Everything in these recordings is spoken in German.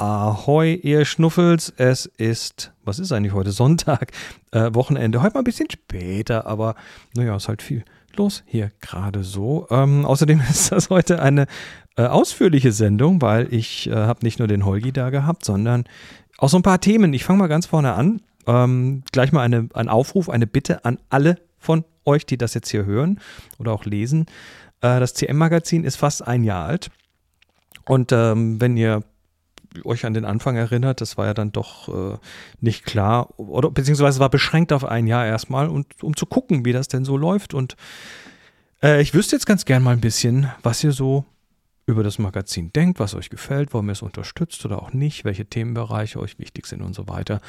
Ahoi, ihr Schnuffels. Es ist, was ist eigentlich heute? Sonntag, äh, Wochenende. Heute mal ein bisschen später, aber naja, ist halt viel los hier gerade so. Ähm, außerdem ist das heute eine äh, ausführliche Sendung, weil ich äh, habe nicht nur den Holgi da gehabt, sondern auch so ein paar Themen. Ich fange mal ganz vorne an. Ähm, gleich mal eine, ein Aufruf, eine Bitte an alle von euch, die das jetzt hier hören oder auch lesen. Äh, das CM-Magazin ist fast ein Jahr alt. Und ähm, wenn ihr euch an den Anfang erinnert, das war ja dann doch äh, nicht klar oder beziehungsweise war beschränkt auf ein Jahr erstmal und um zu gucken, wie das denn so läuft. Und äh, ich wüsste jetzt ganz gern mal ein bisschen, was ihr so über das Magazin denkt, was euch gefällt, warum ihr es unterstützt oder auch nicht, welche Themenbereiche euch wichtig sind und so weiter.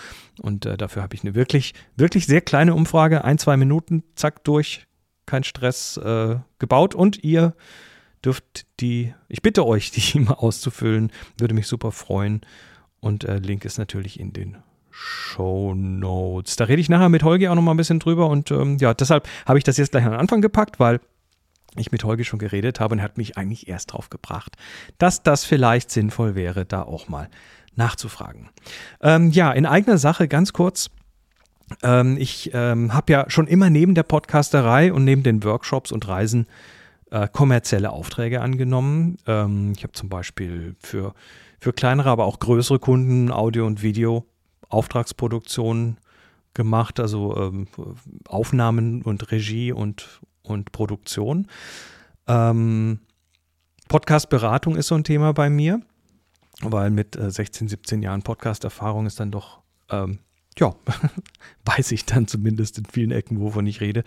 Und äh, dafür habe ich eine wirklich, wirklich sehr kleine Umfrage, ein, zwei Minuten, zack, durch, kein Stress äh, gebaut und ihr dürft die, ich bitte euch, die mal auszufüllen. Würde mich super freuen. Und äh, Link ist natürlich in den Show Notes. Da rede ich nachher mit Holgi auch noch mal ein bisschen drüber. Und ähm, ja, deshalb habe ich das jetzt gleich an den Anfang gepackt, weil ich mit Holgi schon geredet habe und er hat mich eigentlich erst drauf gebracht, dass das vielleicht sinnvoll wäre, da auch mal nachzufragen. Ähm, ja, in eigener Sache ganz kurz. Ähm, ich ähm, habe ja schon immer neben der Podcasterei und neben den Workshops und Reisen äh, kommerzielle Aufträge angenommen. Ähm, ich habe zum Beispiel für, für kleinere, aber auch größere Kunden Audio- und Video-Auftragsproduktionen gemacht, also ähm, Aufnahmen und Regie und, und Produktion. Ähm, Podcast-Beratung ist so ein Thema bei mir, weil mit äh, 16, 17 Jahren Podcast-Erfahrung ist dann doch, ähm, ja, weiß ich dann zumindest in vielen Ecken, wovon ich rede.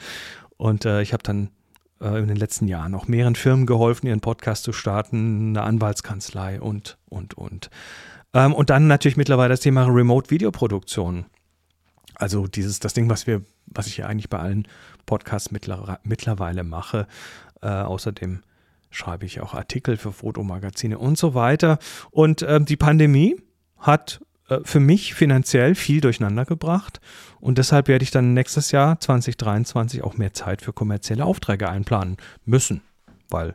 Und äh, ich habe dann äh, in den letzten Jahren auch mehreren Firmen geholfen, ihren Podcast zu starten, eine Anwaltskanzlei und, und, und. Ähm, und dann natürlich mittlerweile das Thema Remote-Videoproduktion. Also dieses, das Ding, was wir, was ich ja eigentlich bei allen Podcasts mittler, mittlerweile mache. Äh, außerdem schreibe ich auch Artikel für Fotomagazine und so weiter. Und äh, die Pandemie hat für mich finanziell viel durcheinander gebracht. Und deshalb werde ich dann nächstes Jahr 2023 auch mehr Zeit für kommerzielle Aufträge einplanen müssen, weil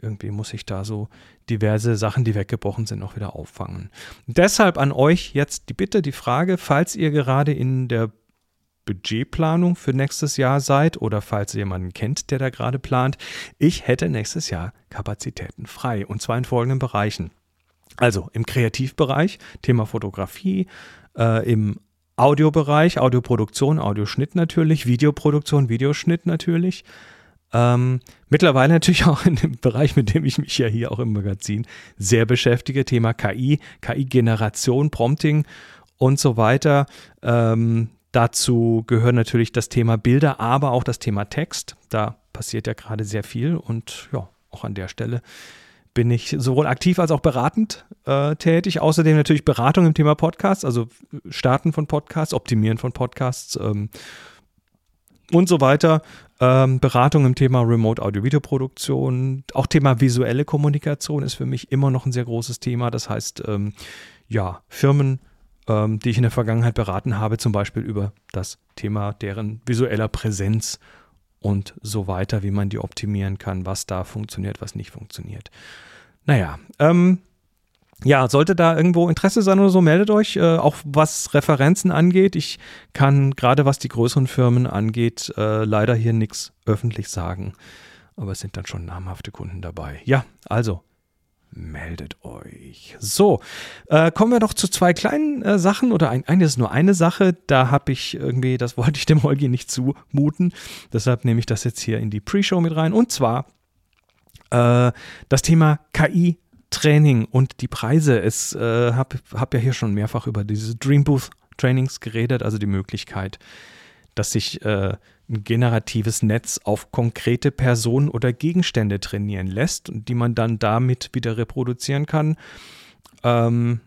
irgendwie muss ich da so diverse Sachen, die weggebrochen sind, auch wieder auffangen. Deshalb an euch jetzt die Bitte, die Frage, falls ihr gerade in der Budgetplanung für nächstes Jahr seid oder falls ihr jemanden kennt, der da gerade plant, ich hätte nächstes Jahr Kapazitäten frei und zwar in folgenden Bereichen. Also im Kreativbereich, Thema Fotografie, äh, im Audiobereich, Audioproduktion, Audioschnitt natürlich, Videoproduktion, Videoschnitt natürlich. Ähm, mittlerweile natürlich auch in dem Bereich, mit dem ich mich ja hier auch im Magazin sehr beschäftige, Thema KI, KI-Generation, Prompting und so weiter. Ähm, dazu gehört natürlich das Thema Bilder, aber auch das Thema Text. Da passiert ja gerade sehr viel und ja, auch an der Stelle bin ich sowohl aktiv als auch beratend äh, tätig. Außerdem natürlich Beratung im Thema Podcasts, also Starten von Podcasts, Optimieren von Podcasts ähm, und so weiter. Ähm, Beratung im Thema Remote Audio-Video-Produktion. Auch Thema visuelle Kommunikation ist für mich immer noch ein sehr großes Thema. Das heißt, ähm, ja, Firmen, ähm, die ich in der Vergangenheit beraten habe, zum Beispiel über das Thema deren visueller Präsenz und so weiter, wie man die optimieren kann, was da funktioniert, was nicht funktioniert. Naja, ähm, ja, sollte da irgendwo Interesse sein oder so, meldet euch. Äh, auch was Referenzen angeht. Ich kann gerade was die größeren Firmen angeht, äh, leider hier nichts öffentlich sagen. Aber es sind dann schon namhafte Kunden dabei. Ja, also meldet euch. So, äh, kommen wir noch zu zwei kleinen äh, Sachen oder ein, eigentlich ist nur eine Sache. Da habe ich irgendwie, das wollte ich dem Holgi nicht zumuten. Deshalb nehme ich das jetzt hier in die Pre-Show mit rein. Und zwar äh, das Thema KI Training und die Preise. Es äh, habe hab ja hier schon mehrfach über diese Dream Booth Trainings geredet, also die Möglichkeit, dass sich äh, ein generatives Netz auf konkrete Personen oder Gegenstände trainieren lässt und die man dann damit wieder reproduzieren kann. Ähm,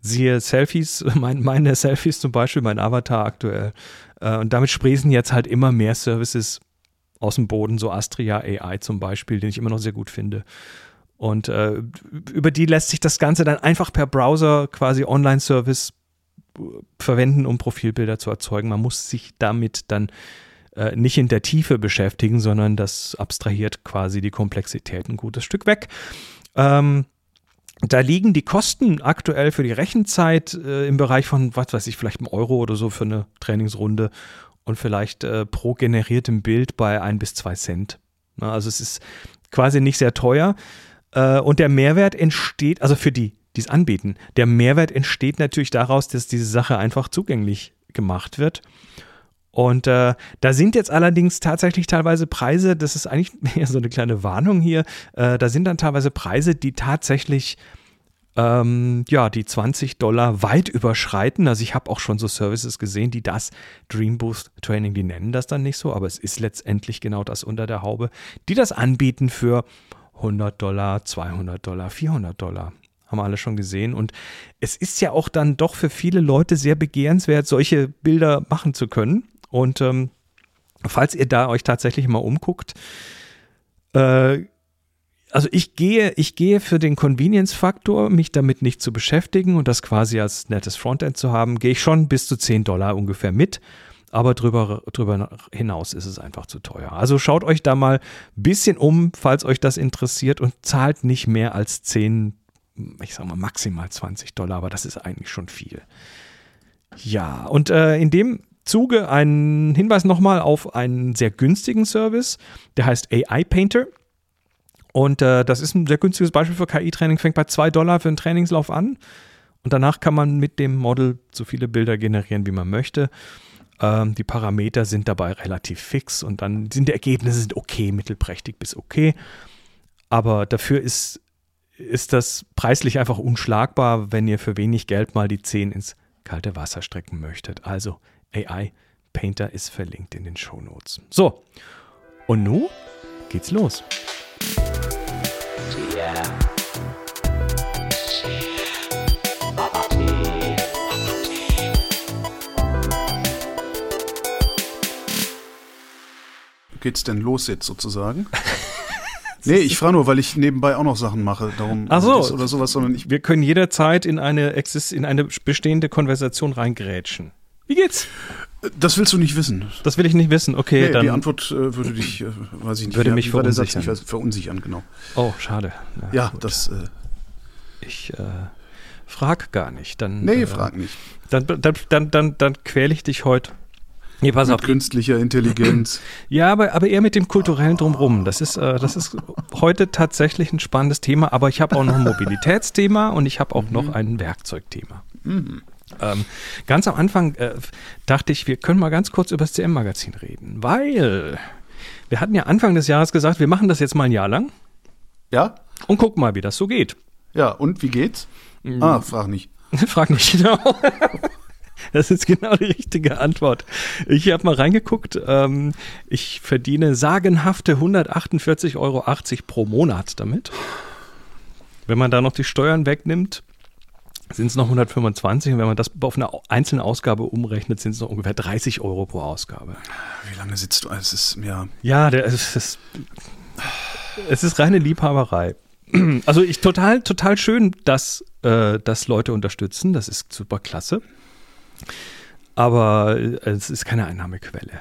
siehe Selfies, mein, meine Selfies zum Beispiel, mein Avatar aktuell. Äh, und damit sprießen jetzt halt immer mehr Services aus dem Boden, so Astria AI zum Beispiel, den ich immer noch sehr gut finde. Und äh, über die lässt sich das Ganze dann einfach per Browser quasi Online-Service äh, verwenden, um Profilbilder zu erzeugen. Man muss sich damit dann äh, nicht in der Tiefe beschäftigen, sondern das abstrahiert quasi die Komplexität ein gutes Stück weg. Ähm, da liegen die Kosten aktuell für die Rechenzeit äh, im Bereich von, was weiß ich, vielleicht einem Euro oder so für eine Trainingsrunde und vielleicht äh, pro generiertem Bild bei ein bis zwei Cent. Na, also es ist quasi nicht sehr teuer. Äh, und der Mehrwert entsteht, also für die, die es anbieten, der Mehrwert entsteht natürlich daraus, dass diese Sache einfach zugänglich gemacht wird. Und äh, da sind jetzt allerdings tatsächlich teilweise Preise, das ist eigentlich so eine kleine Warnung hier, äh, da sind dann teilweise Preise, die tatsächlich ähm, ja, die 20 Dollar weit überschreiten. Also ich habe auch schon so Services gesehen, die das Dream Boost Training, die nennen das dann nicht so, aber es ist letztendlich genau das unter der Haube, die das anbieten für 100 Dollar, 200 Dollar, 400 Dollar. Haben wir alle schon gesehen. Und es ist ja auch dann doch für viele Leute sehr begehrenswert, solche Bilder machen zu können. Und ähm, falls ihr da euch tatsächlich mal umguckt, äh, also ich gehe, ich gehe für den Convenience-Faktor, mich damit nicht zu beschäftigen und das quasi als nettes Frontend zu haben, gehe ich schon bis zu 10 Dollar ungefähr mit. Aber drüber, drüber hinaus ist es einfach zu teuer. Also schaut euch da mal ein bisschen um, falls euch das interessiert und zahlt nicht mehr als 10, ich sag mal maximal 20 Dollar, aber das ist eigentlich schon viel. Ja, und äh, in dem Zuge ein Hinweis nochmal auf einen sehr günstigen Service, der heißt AI Painter. Und äh, das ist ein sehr günstiges Beispiel für KI-Training, fängt bei 2 Dollar für einen Trainingslauf an. Und danach kann man mit dem Model so viele Bilder generieren, wie man möchte. Ähm, die Parameter sind dabei relativ fix und dann sind die Ergebnisse sind okay, mittelprächtig bis okay. Aber dafür ist, ist das preislich einfach unschlagbar, wenn ihr für wenig Geld mal die 10 ins kalte Wasser strecken möchtet. Also AI Painter ist verlinkt in den Show Notes. So, und nun geht's los. Geht's denn los jetzt sozusagen? nee, ich frage nur, weil ich nebenbei auch noch Sachen mache. Darum Ach so, oder sowas, sondern ich. Wir können jederzeit in eine, in eine bestehende Konversation reingrätschen. Wie geht's? Das willst du nicht wissen. Das will ich nicht wissen. Okay, nee, dann. Die Antwort äh, würde dich, äh, weiß ich nicht. Würde mich verunsichern. Satz, ich weiß, verunsichern, genau. Oh, schade. Ja, ja das. Äh, ich äh, frag gar nicht. Dann, nee, äh, frag nicht. Dann, dann, dann, dann, dann quäle ich dich heute. Nee, pass mit auf. künstlicher Intelligenz. Ja, aber, aber eher mit dem kulturellen Drumrum. Das ist, äh, das ist heute tatsächlich ein spannendes Thema, aber ich habe auch noch ein Mobilitätsthema und ich habe auch mhm. noch ein Werkzeugthema. Mhm. Ähm, ganz am Anfang äh, dachte ich, wir können mal ganz kurz über das CM-Magazin reden, weil wir hatten ja Anfang des Jahres gesagt, wir machen das jetzt mal ein Jahr lang. Ja. Und gucken mal, wie das so geht. Ja, und wie geht's? Mhm. Ah, frag nicht. frag nicht, genau. Das ist genau die richtige Antwort. Ich habe mal reingeguckt. Ähm, ich verdiene sagenhafte 148,80 Euro pro Monat damit. Wenn man da noch die Steuern wegnimmt, sind es noch 125 und wenn man das auf eine einzelne Ausgabe umrechnet, sind es noch ungefähr 30 Euro pro Ausgabe. Wie lange sitzt du? Es ist ja. Ja, der, es, ist, es ist reine Liebhaberei. Also ich total, total schön, dass, äh, dass Leute unterstützen. Das ist super klasse. Aber äh, es ist keine Einnahmequelle.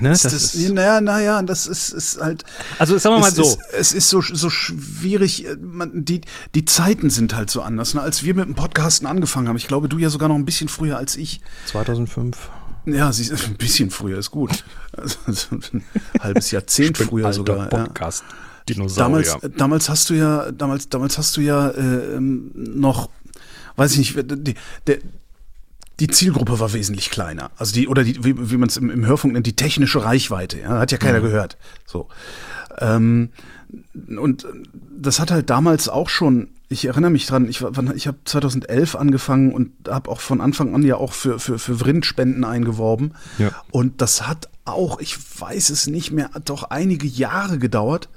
Ne? Das, das ist, naja, naja, das ist, ist halt. Also sagen wir mal so. Ist, es ist so, so schwierig, äh, man, die, die Zeiten sind halt so anders. Ne? Als wir mit dem Podcasten angefangen haben, ich glaube, du ja sogar noch ein bisschen früher als ich. 2005. Ja, sie ist ein bisschen früher ist gut. Also, ein halbes Jahrzehnt früher sogar. Podcast. Ja. Dinosaurier. Damals, damals hast du ja, damals, damals hast du ja äh, noch, weiß ich nicht, die, der, die Zielgruppe war wesentlich kleiner. Also die, oder die, wie, wie man es im, im, Hörfunk nennt, die technische Reichweite. Ja, hat ja keiner mhm. gehört. So. Ähm, und das hat halt damals auch schon, ich erinnere mich dran, ich, ich habe 2011 angefangen und habe auch von Anfang an ja auch für, für, für Vrindspenden eingeworben. Ja. Und das hat auch, ich weiß es nicht mehr, doch einige Jahre gedauert.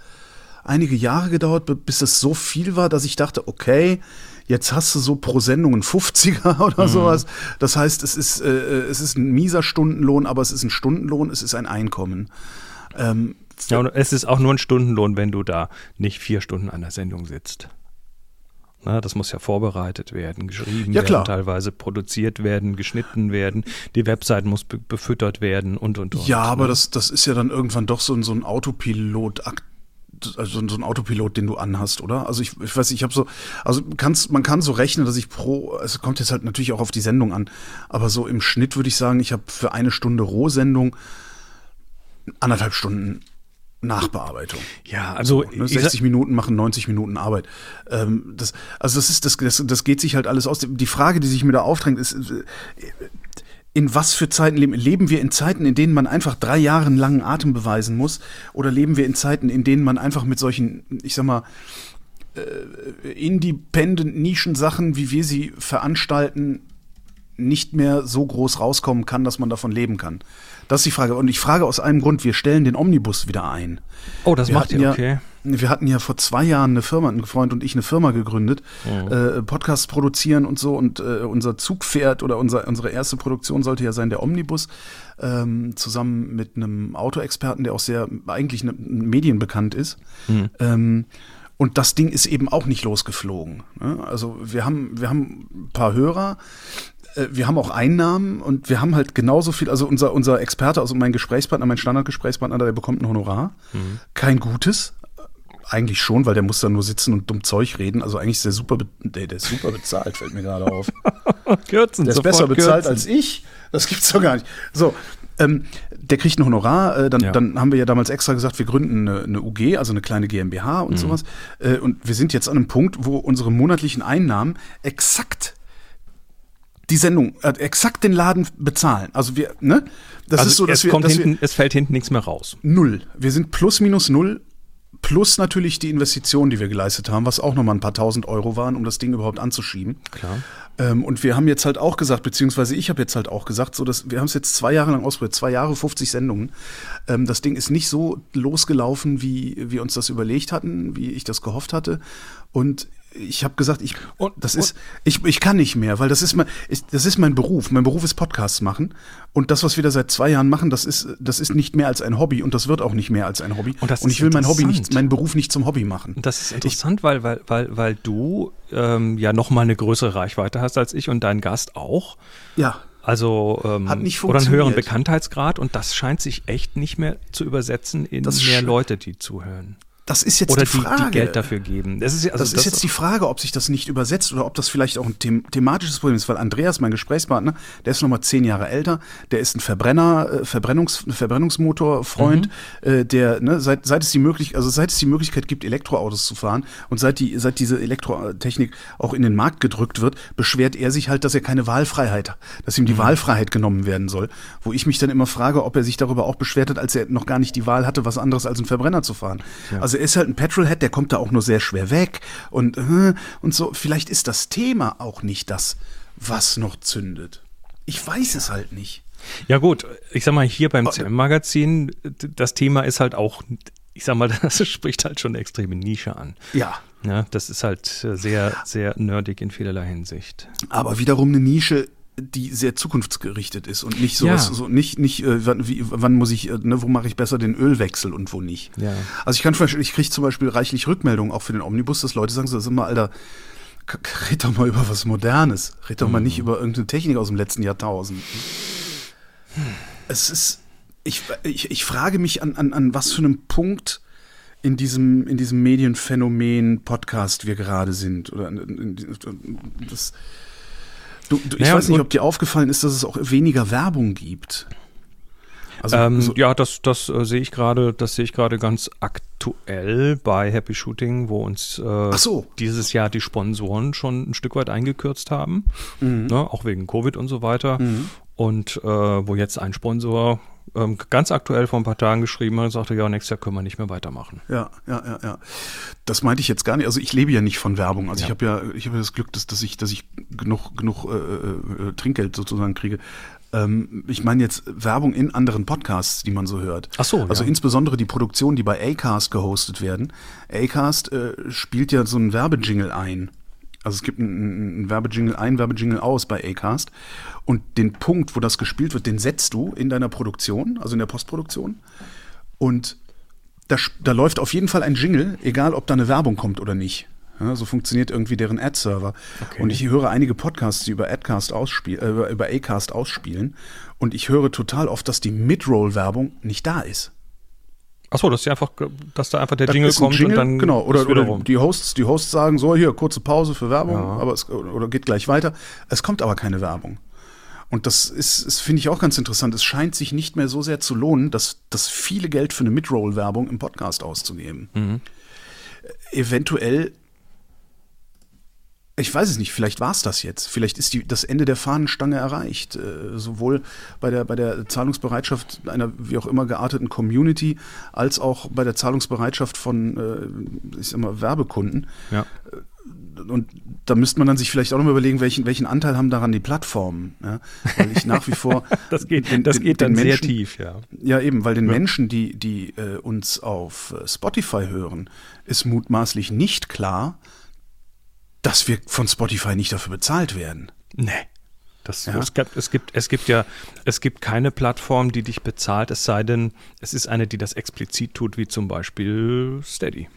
Einige Jahre gedauert, bis das so viel war, dass ich dachte, okay, Jetzt hast du so pro Sendung einen 50er oder mhm. sowas. Das heißt, es ist, äh, es ist ein mieser Stundenlohn, aber es ist ein Stundenlohn, es ist ein Einkommen. Ähm, ja, und es ist auch nur ein Stundenlohn, wenn du da nicht vier Stunden an der Sendung sitzt. Na, das muss ja vorbereitet werden, geschrieben ja, werden, teilweise produziert werden, geschnitten werden, die Website muss be befüttert werden und und und. Ja, aber ne? das, das ist ja dann irgendwann doch so, so ein Autopilot-Akt also so ein Autopilot, den du anhast, oder? Also ich, ich weiß, ich habe so, also kannst, man kann so rechnen, dass ich pro, es kommt jetzt halt natürlich auch auf die Sendung an, aber so im Schnitt würde ich sagen, ich habe für eine Stunde Rohsendung anderthalb Stunden Nachbearbeitung. Ja, also so, ne, 60 Minuten machen 90 Minuten Arbeit. Ähm, das, also das ist das, das, das geht sich halt alles aus. Die Frage, die sich mir da aufdrängt, ist äh, in was für Zeiten leben? Leben wir in Zeiten, in denen man einfach drei Jahre langen Atem beweisen muss? Oder leben wir in Zeiten, in denen man einfach mit solchen, ich sag mal, äh, independent Nischensachen, wie wir sie veranstalten, nicht mehr so groß rauskommen kann, dass man davon leben kann? Das ist die Frage. Und ich frage aus einem Grund, wir stellen den Omnibus wieder ein. Oh, das wir macht ihr, ja, okay. Wir hatten ja vor zwei Jahren eine Firma, ein Freund und ich eine Firma gegründet, Mhm. äh, Podcasts produzieren und so. Und äh, unser Zugpferd oder unser, unsere erste Produktion sollte ja sein der Omnibus, ähm, zusammen mit einem Autoexperten, der auch sehr eigentlich ne, medienbekannt ist. Mhm. Ähm, und das Ding ist eben auch nicht losgeflogen. Ne? Also wir haben, wir haben ein paar Hörer, äh, wir haben auch Einnahmen und wir haben halt genauso viel, also unser, unser Experte, also mein Gesprächspartner, mein Standardgesprächspartner, der bekommt ein Honorar. Kein gutes. Eigentlich schon, weil der muss da nur sitzen und dumm Zeug reden. Also eigentlich ist der super, der, der ist super bezahlt, fällt mir gerade auf. Kürzen, Der ist besser bezahlt kürzen. als ich. Das gibt's doch gar nicht. So, ähm, der kriegt ein Honorar. Äh, dann, Ja. dann haben wir ja damals extra gesagt, wir gründen eine, eine UG, also eine kleine GmbH und sowas. Äh, und wir sind jetzt an einem Punkt, wo unsere monatlichen Einnahmen exakt die Sendung, äh, exakt den Laden bezahlen. Also wir, ne? Das also ist so, dass es, wir, kommt dass wir hinten, es fällt hinten nichts mehr raus. null. Wir sind plus minus null. Plus natürlich die Investitionen, die wir geleistet haben, was auch nochmal ein paar tausend Euro waren, um das Ding überhaupt anzuschieben. Klar. Ähm, und wir haben jetzt halt auch gesagt, beziehungsweise ich habe jetzt halt auch gesagt, so dass wir haben es jetzt zwei Jahre lang ausprobiert, zwei Jahre 50 Sendungen. Ähm, das Ding ist nicht so losgelaufen, wie wir uns das überlegt hatten, wie ich das gehofft hatte. Und ich habe gesagt, ich Und- das ist ich, ich kann nicht mehr, weil das ist mein ist, das ist mein Beruf. Mein Beruf ist Podcasts machen und das, was wir da seit zwei Jahren machen, das ist das ist nicht mehr als ein Hobby und das wird auch nicht mehr als ein Hobby. Und das ich will mein Hobby nicht, meinen Beruf nicht zum Hobby machen. Und das ist interessant, weil, weil, weil, weil du ähm, ja noch mal eine größere Reichweite hast als ich und dein Gast auch. Ja, Also ähm, Hat nicht oder einen höheren. Bekanntheitsgrad und das scheint sich echt nicht mehr zu übersetzen in Das mehr Leute, die zuhören. Das ist jetzt Oder die die, Frage. die Geld dafür geben. Das ist, ja- also das, ist jetzt die Frage, ob sich das nicht übersetzt oder ob das vielleicht auch ein them thematisches Problem ist, weil Andreas, mein Gesprächspartner, der ist nochmal zehn Jahre älter, der ist ein Verbrenner, äh, Verbrennungs Verbrennungsmotor-Freund, äh, der, ne, seit, seit es die Möglichkeit, also seit es die Möglichkeit gibt, Elektroautos zu fahren und seit die, seit diese Elektrotechnik auch in den Markt gedrückt wird, beschwert er sich halt, dass er keine Wahlfreiheit hat, dass ihm die Wahlfreiheit genommen werden soll. Wo ich mich dann immer frage, ob er sich darüber auch beschwert hat, als er noch gar nicht die Wahl hatte, was anderes als einen Verbrenner zu fahren. Also er ist halt ein Petrolhead, der kommt da auch nur sehr schwer weg und, äh, und so. Vielleicht ist das Thema auch nicht das, was noch zündet. Ich weiß es halt nicht. Ja gut, ich sag mal, hier Oh, beim CM-Magazin, d- das Thema ist halt auch, ich sag mal, das spricht halt schon eine extreme Nische an. Ja. Ja, das ist halt äh, sehr, sehr nerdig in vielerlei Hinsicht. Aber wiederum eine Nische, die sehr zukunftsgerichtet ist und nicht sowas, Ja. so nicht, nicht, äh, wann, wie, wann muss ich, äh, ne, wo mache ich besser den Ölwechsel und wo nicht. Ja. Also ich kann Beispiel, ich kriege zum Beispiel reichlich Rückmeldungen auch für den Omnibus, dass Leute sagen, so, sag mal, Alter, k- k- red doch mal über was Modernes. Red doch mal nicht über irgendeine Technik aus dem letzten Jahrtausend. Es ist, ich, ich, ich frage mich an, an, an was für einem Punkt in diesem, in diesem Medienphänomen Podcast wir gerade sind. Oder in, in, in, das, du, du, ich Naja, weiß nicht, ob dir aufgefallen ist, dass es auch weniger Werbung gibt. Also, ähm, so, ja, das, das äh, sehe ich gerade, das sehe ich gerade ganz aktuell bei Happy Shooting, wo uns äh, so. dieses Jahr die Sponsoren schon ein Stück weit eingekürzt haben, Mhm. ne, auch wegen Covid und so weiter. Und äh, wo jetzt ein Sponsor ähm, ganz aktuell vor ein paar Tagen geschrieben hat und sagte, ja, nächstes Jahr können wir nicht mehr weitermachen. Ja, ja, ja, ja. Das meinte ich jetzt gar nicht. Also ich lebe ja nicht von Werbung. Also Ja. ich habe ja, ich habe ja das Glück, dass, dass ich, dass ich genug, genug äh, äh, Trinkgeld sozusagen kriege. Ähm, ich meine jetzt Werbung in anderen Podcasts, die man so hört. Ach so, Also ja. insbesondere die Produktionen, die bei Acast gehostet werden. Acast äh, spielt ja so einen Werbejingle ein. Also es gibt einen, Werbejingle ein, Werbejingle aus bei Acast. Und den Punkt, wo das gespielt wird, den setzt du in deiner Produktion, also in der Postproduktion. Und da, da läuft auf jeden Fall ein Jingle, egal ob da eine Werbung kommt oder nicht. Ja, so funktioniert irgendwie deren Ad-Server. Und ich höre einige Podcasts, die über Adcast ausspielen, äh, über Acast ausspielen. Und ich höre total oft, dass die Mid-Roll-Werbung nicht da ist. Achso, dass, einfach, dass da einfach der Das Jingle kommt Jingle, und dann genau oder, oder rum. die Hosts die Hosts sagen so hier kurze Pause für Werbung Ja. aber es, oder geht gleich weiter es kommt aber keine Werbung und das ist, ist finde ich auch ganz interessant es scheint sich nicht mehr so sehr zu lohnen dass das viele Geld für eine Midroll Werbung im Podcast auszugeben Mhm. eventuell ich weiß es nicht, vielleicht war es das jetzt. Vielleicht ist die, das Ende der Fahnenstange erreicht. Äh, sowohl bei der, bei der Zahlungsbereitschaft einer wie auch immer gearteten Community, als auch bei der Zahlungsbereitschaft von äh, ich sag mal, Werbekunden. Ja. Und da müsste man dann sich vielleicht auch noch mal überlegen, welchen, welchen Anteil haben daran die Plattformen. Ja? Weil ich nach wie vor. Das geht, den- das den- geht den dann sehr Menschen- tief, ja. ja, eben, weil den Menschen, die, die äh, uns auf äh, Spotify hören, ist mutmaßlich nicht klar, dass wir von Spotify nicht dafür bezahlt werden. Nee. Das, Ja. es, gibt, es, gibt, es gibt ja, es gibt keine Plattform, die dich bezahlt, es sei denn, es ist eine, die das explizit tut, wie zum Beispiel Steady.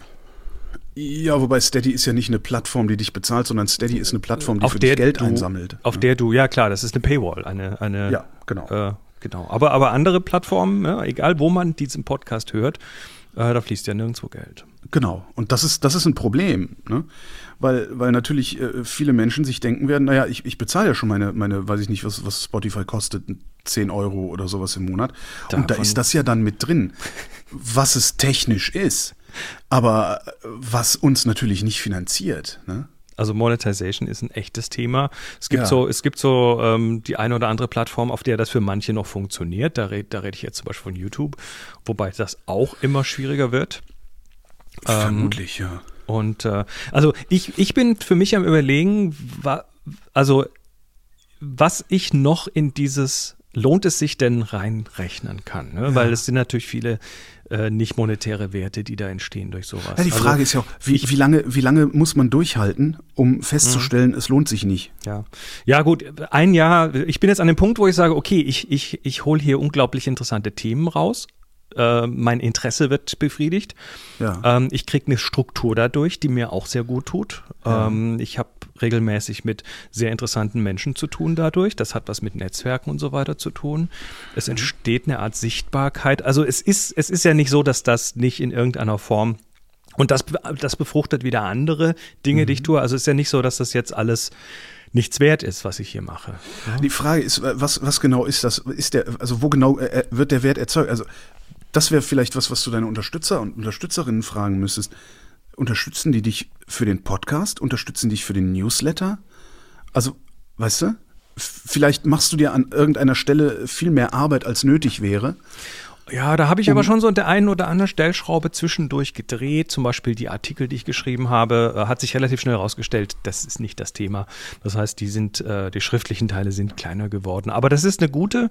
Ja, wobei Steady ist ja nicht eine Plattform, die dich bezahlt, sondern Steady ist eine Plattform, die Auf für der dich Geld du- einsammelt. Auf der du, ja klar, das ist eine Paywall, eine, eine Ja, genau. Äh, genau. Aber, aber andere Plattformen, ja, egal wo man diesen Podcast hört, äh, da fließt ja nirgendwo Geld. Genau. Und das ist, das ist ein Problem, ne? Weil, weil natürlich äh, viele Menschen sich denken werden, naja, ich, ich bezahle ja schon meine, meine, weiß ich nicht, was, was Spotify kostet, 10 Euro oder sowas im Monat. Und da Davon- ist das ja dann mit drin, was es technisch ist, aber äh, was uns natürlich nicht finanziert. Ne? Also Monetization ist ein echtes Thema. Es gibt Ja. so, es gibt so ähm, die eine oder andere Plattform, auf der das für manche noch funktioniert. Da, red, da rede ich jetzt zum Beispiel von YouTube, wobei das auch immer schwieriger wird. Ähm, Vermutlich, ja. Und äh, also ich, ich bin für mich am überlegen, wa, also was ich noch in dieses lohnt es sich denn reinrechnen kann, ne? weil es sind natürlich viele äh, nicht monetäre Werte, die da entstehen durch sowas. Ja, die Also, Frage ist ja auch, wie, wie, lange, wie lange muss man durchhalten, um festzustellen, es lohnt sich nicht? Ja. ja, gut, ein Jahr, ich bin jetzt an dem Punkt, wo ich sage, okay, ich, ich, ich hole hier unglaublich interessante Themen raus. Äh, mein Interesse wird befriedigt. Ja. Ähm, ich kriege eine Struktur dadurch, die mir auch sehr gut tut. Ähm, ich habe regelmäßig mit sehr interessanten Menschen zu tun dadurch. Das hat was mit Netzwerken und so weiter zu tun. Es entsteht eine Art Sichtbarkeit. Also es ist, es ist ja nicht so, dass das nicht in irgendeiner Form und das, das befruchtet wieder andere Dinge, die ich tue. Also es ist ja nicht so, dass das jetzt alles nichts wert ist, was ich hier mache. Die Frage ist, äh, was, was genau ist das? Ist der, also wo genau äh, wird der Wert erzeugt? Also das wäre vielleicht was, was du deine Unterstützer und Unterstützerinnen fragen müsstest. Unterstützen die dich für den Podcast? Unterstützen dich für den Newsletter? Also, weißt du? Vielleicht machst du dir an irgendeiner Stelle viel mehr Arbeit, als nötig wäre. Ja, da habe ich aber schon so an der einen oder anderen Stellschraube zwischendurch gedreht. Zum Beispiel die Artikel, die ich geschrieben habe, äh, hat sich relativ schnell herausgestellt, das ist nicht das Thema. Das heißt, die sind, äh, die schriftlichen Teile sind kleiner geworden. Aber das ist eine gute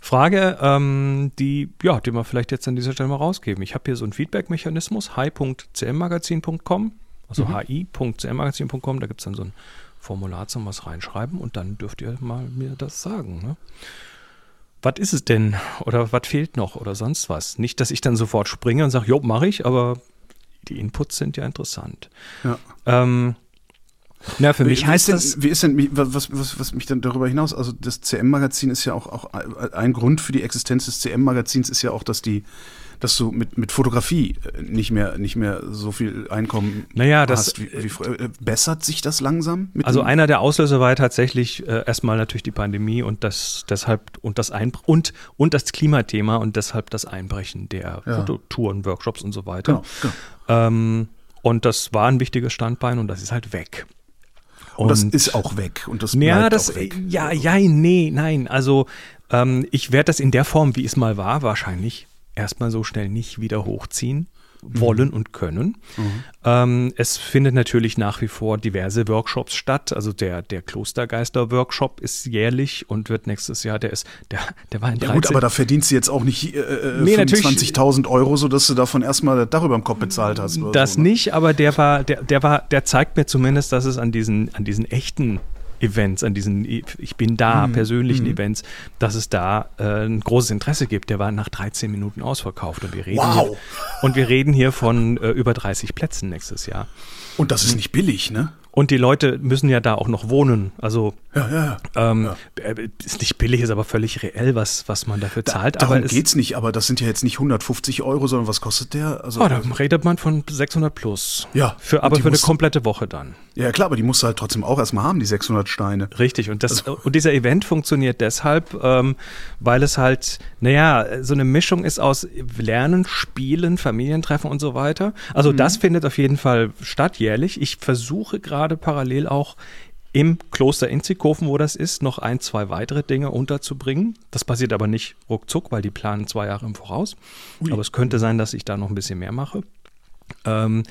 Frage, ähm, die, ja, die wir vielleicht jetzt an dieser Stelle mal rausgeben. Ich habe hier so einen Feedback-Mechanismus, hi.cmmagazin.com, also hi.cmmagazin.com, da gibt es dann so ein Formular zum was reinschreiben und dann dürft ihr mal mir das sagen. Ne? was ist es denn oder was fehlt noch oder sonst was. Nicht, dass ich dann sofort springe und sage, jo, mache ich, aber die Inputs sind ja interessant. Ja. Ähm, na, für mich wie heißt ist das, denn, wie ist denn, was, was, was mich dann darüber hinaus, also das CM-Magazin ist ja auch, auch ein Grund für die Existenz des CM-Magazins ist ja auch, dass die, dass du mit, mit Fotografie äh, nicht mehr, nicht mehr so viel Einkommen Naja, das- hast wie, wie. Äh, Bessert sich das langsam? Also einer der Auslöser war ja tatsächlich äh, erstmal natürlich die Pandemie und das deshalb und das Einbr und und das Klimathema und deshalb das Einbrechen der Ja. Fototouren, Workshops und so weiter. Genau, genau. Ähm, und das war ein wichtiges Standbein und das ist halt weg. Und, das ist auch weg. Und das Ja, bleibt das, auch weg. ja, ja, nee, nein. Also ähm, ich werde das in der Form, wie es mal war, wahrscheinlich erstmal so schnell nicht wieder hochziehen wollen und können. Ähm, es findet natürlich nach wie vor diverse Workshops statt. Also der, der Klostergeister-Workshop ist jährlich und wird nächstes Jahr, der ist, der, der war in Ja gut, 13 aber da verdienst du jetzt auch nicht äh, äh, Nee, natürlich- 25.000 Euro, sodass du davon erstmal das Dach über dem Kopf bezahlt hast. Das so, ne? nicht, aber der war, der, der war, der zeigt mir zumindest, dass es an diesen, an diesen echten Events, an diesen Ich bin da Mhm. persönlichen Events, dass es da äh, ein großes Interesse gibt. Der war nach 13 Minuten ausverkauft und wir reden Wow. hier, und wir reden hier von äh, über 30 Plätzen nächstes Jahr. Und das ist nicht billig, ne? Und die Leute müssen ja da auch noch wohnen. Also Ja, ja, ja. ähm, äh, ist nicht billig, ist aber völlig reell, was, was man dafür zahlt. Darum aber es- nicht, aber das sind ja jetzt nicht 150 Euro, sondern was kostet der? Also, Oh, da redet man von 600 plus. Ja, Für, aber für eine musst- komplette Woche dann. ja klar, aber die musst du halt trotzdem auch erstmal haben, die 600 Steine. Richtig. Und, das, Also und dieser Event funktioniert deshalb, ähm, weil es halt, naja, so eine Mischung ist aus Lernen, Spielen, Familientreffen und so weiter. Also das findet auf jeden Fall statt jährlich. Ich versuche gerade parallel auch im Kloster Inzighofen, wo das ist, noch ein, zwei weitere Dinge unterzubringen. Das passiert aber nicht ruckzuck, weil die planen zwei Jahre im Voraus. Ui. Aber es könnte sein, dass ich da noch ein bisschen mehr mache. Ähm,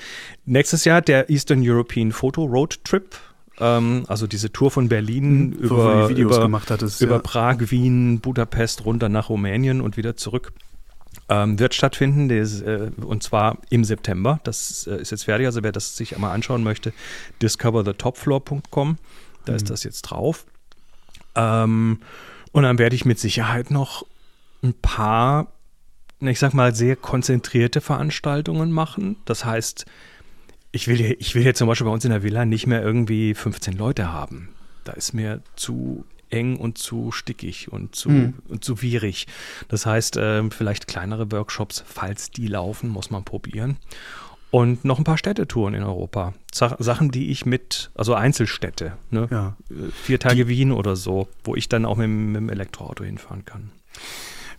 nächstes Jahr der Eastern European Photo Road Trip. Ähm, also diese Tour von Berlin Hm, über, über, gemacht hattest, über ja. Prag, Wien, Budapest runter nach Rumänien und wieder zurück. Ähm, wird stattfinden, des, äh, und zwar im September. Das äh, ist jetzt fertig. Also wer das sich einmal anschauen möchte, discoverthetopfloor.com. Da ist das jetzt drauf. Ähm, und dann werde ich mit Sicherheit noch ein paar, ich sag mal, sehr konzentrierte Veranstaltungen machen. Das heißt, ich will, hier- ich will jetzt zum Beispiel bei uns in der Villa nicht mehr irgendwie 15 Leute haben. Da ist mir zu eng und zu stickig und zu, Mhm. und zu wierig. Das heißt, ähm, vielleicht kleinere Workshops, falls die laufen, muss man probieren. Und noch ein paar Städtetouren in Europa. Sa Sachen, die ich mit, also Einzelstädte, ne? Ja. Äh, vier Tage Wien oder so, wo ich dann auch mit, dem- mit dem Elektroauto hinfahren kann.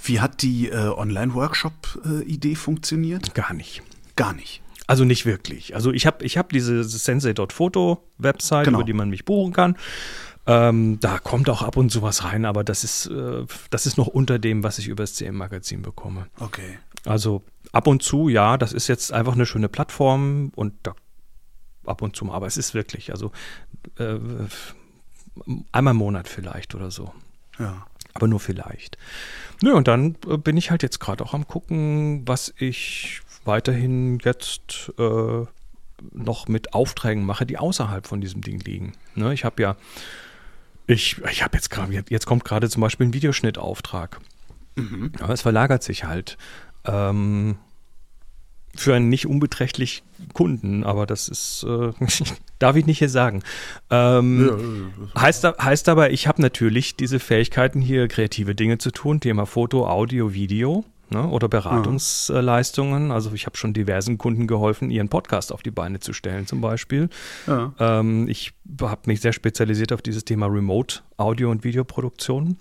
Wie hat die äh, Online-Workshop-Idee funktioniert? Gar nicht. Gar nicht. Also nicht wirklich. Also ich habe ich hab diese Sensei.photo-Website, Genau. über die man mich buchen kann. Ähm, da kommt auch ab und zu was rein, aber das ist, äh, das ist noch unter dem, was ich über das CM-Magazin bekomme. Okay. Also ab und zu, ja, das ist jetzt einfach eine schöne Plattform und da ab und zu mal, aber es ist wirklich, also äh, einmal im Monat vielleicht oder so. Ja. aber nur vielleicht. Nö, und dann äh, bin ich halt jetzt gerade auch am gucken, was ich weiterhin jetzt äh, noch mit Aufträgen mache, die außerhalb von diesem Ding liegen. Ne, ich habe ja, ich, ich habe jetzt gerade, jetzt kommt gerade zum Beispiel ein Videoschnittauftrag. Aber es verlagert sich halt. Ähm, für einen nicht unbeträchtlich Kunden, aber das ist, äh, darf ich nicht hier sagen. Ähm, heißt, a- heißt aber, ich habe natürlich diese Fähigkeiten, hier kreative Dinge zu tun, Thema Foto, Audio, Video ne, oder Beratungsleistungen. Also ich habe schon diversen Kunden geholfen, ihren Podcast auf die Beine zu stellen zum Beispiel. Ja. Ähm, ich habe mich sehr spezialisiert auf dieses Thema Remote Audio- und Videoproduktion.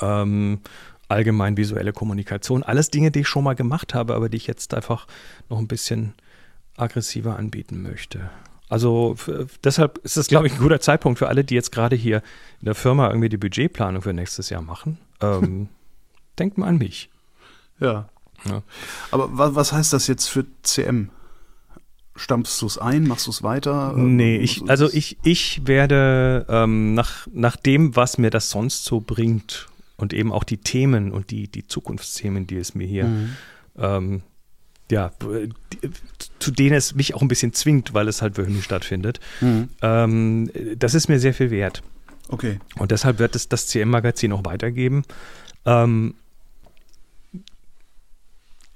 Ähm, allgemein visuelle Kommunikation. Alles Dinge, die ich schon mal gemacht habe, aber die ich jetzt einfach noch ein bisschen aggressiver anbieten möchte. Also deshalb ist das, glaube ich, ein guter Zeitpunkt für alle, die jetzt gerade hier in der Firma irgendwie die Budgetplanung für nächstes Jahr machen. Ähm, denkt mal an mich. Ja. Ja. Aber wa was heißt das jetzt für CM? Stampfst du es ein? Machst du es weiter? Nee, Ähm, ich, also ich, ich werde ähm, nach, nach dem, was mir das sonst so bringt und eben auch die Themen und die, die Zukunftsthemen, die es mir hier, Mhm. ähm, ja, zu denen es mich auch ein bisschen zwingt, weil es halt wöchentlich stattfindet, Mhm. ähm, das ist mir sehr viel wert. Okay. Und deshalb wird es das CM-Magazin auch weitergeben. Ähm,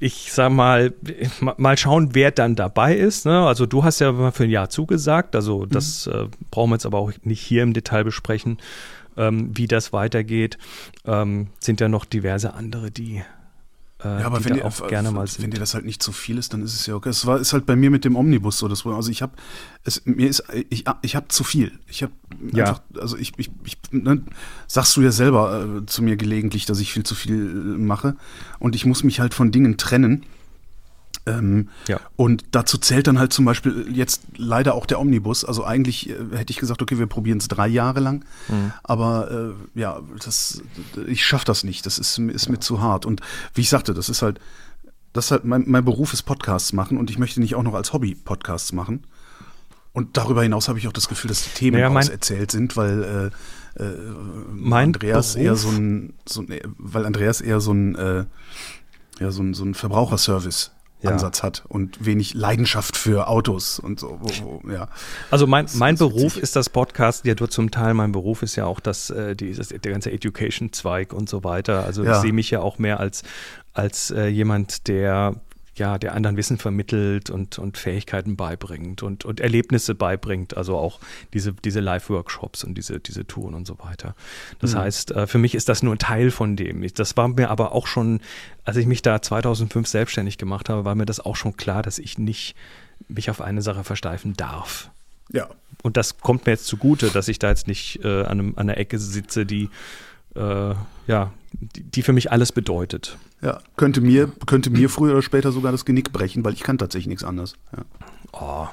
ich sag mal, ma- mal schauen, wer dann dabei ist. Ne? Also du hast ja mal für ein Jahr zugesagt, also das äh, brauchen wir jetzt aber auch nicht hier im Detail besprechen, ähm, wie das weitergeht. Ähm, sind ja noch diverse andere, die, äh, Ja, aber die wenn dir, auch gerne mal wenn dir das halt nicht zu viel ist, dann ist es ja okay. Es war, ist halt bei mir mit dem Omnibus so. Das, also ich habe, es mir ist, ich, ich habe zu viel. Ich habe Ja. einfach, also ich, ich, ich ne, sagst du ja selber äh, zu mir gelegentlich, dass ich viel zu viel äh, mache und ich muss mich halt von Dingen trennen. Ähm, Ja. Und dazu zählt dann halt zum Beispiel jetzt leider auch der Omnibus. Also eigentlich äh, hätte ich gesagt, okay, wir probieren es drei Jahre lang. Aber äh, ja, das, ich schaffe das nicht. Das ist, ist mir zu hart. Und wie ich sagte, das ist halt, das ist halt mein, mein Beruf ist Podcasts machen und ich möchte nicht auch noch als Hobby Podcasts machen. Und darüber hinaus habe ich auch das Gefühl, dass die Themen Naja, auserzählt sind, weil äh, äh, Mein Andreas Beruf- eher so ein, so ein, weil Andreas eher so ein, äh, ja, so ein, so ein Verbraucherservice. Ja. Ansatz hat und wenig Leidenschaft für Autos und so. Wo, wo, ja. Also mein, mein ist Beruf ist das Podcast, ja, nur zum Teil mein Beruf ist ja auch das, äh, die, das der ganze Education-Zweig und so weiter. Also Ja. ich sehe mich ja auch mehr als, als äh, jemand, der ja, der anderen Wissen vermittelt und, und Fähigkeiten beibringt und, und Erlebnisse beibringt, also auch diese, diese Live-Workshops und diese, diese Touren und so weiter. Das mhm. heißt, äh, für mich ist das nur ein Teil von dem. Das war mir aber auch schon, als ich mich da 2005 selbstständig gemacht habe, war mir das auch schon klar, dass ich nicht mich auf eine Sache versteifen darf. Ja. Und das kommt mir jetzt zugute, dass ich da jetzt nicht äh, an, einem, an einer Ecke sitze, die äh, ja, die, die, für mich alles bedeutet. Ja, könnte mir, könnte mir früher oder später sogar das Genick brechen, weil ich kann tatsächlich nichts anderes. Ja. Oh,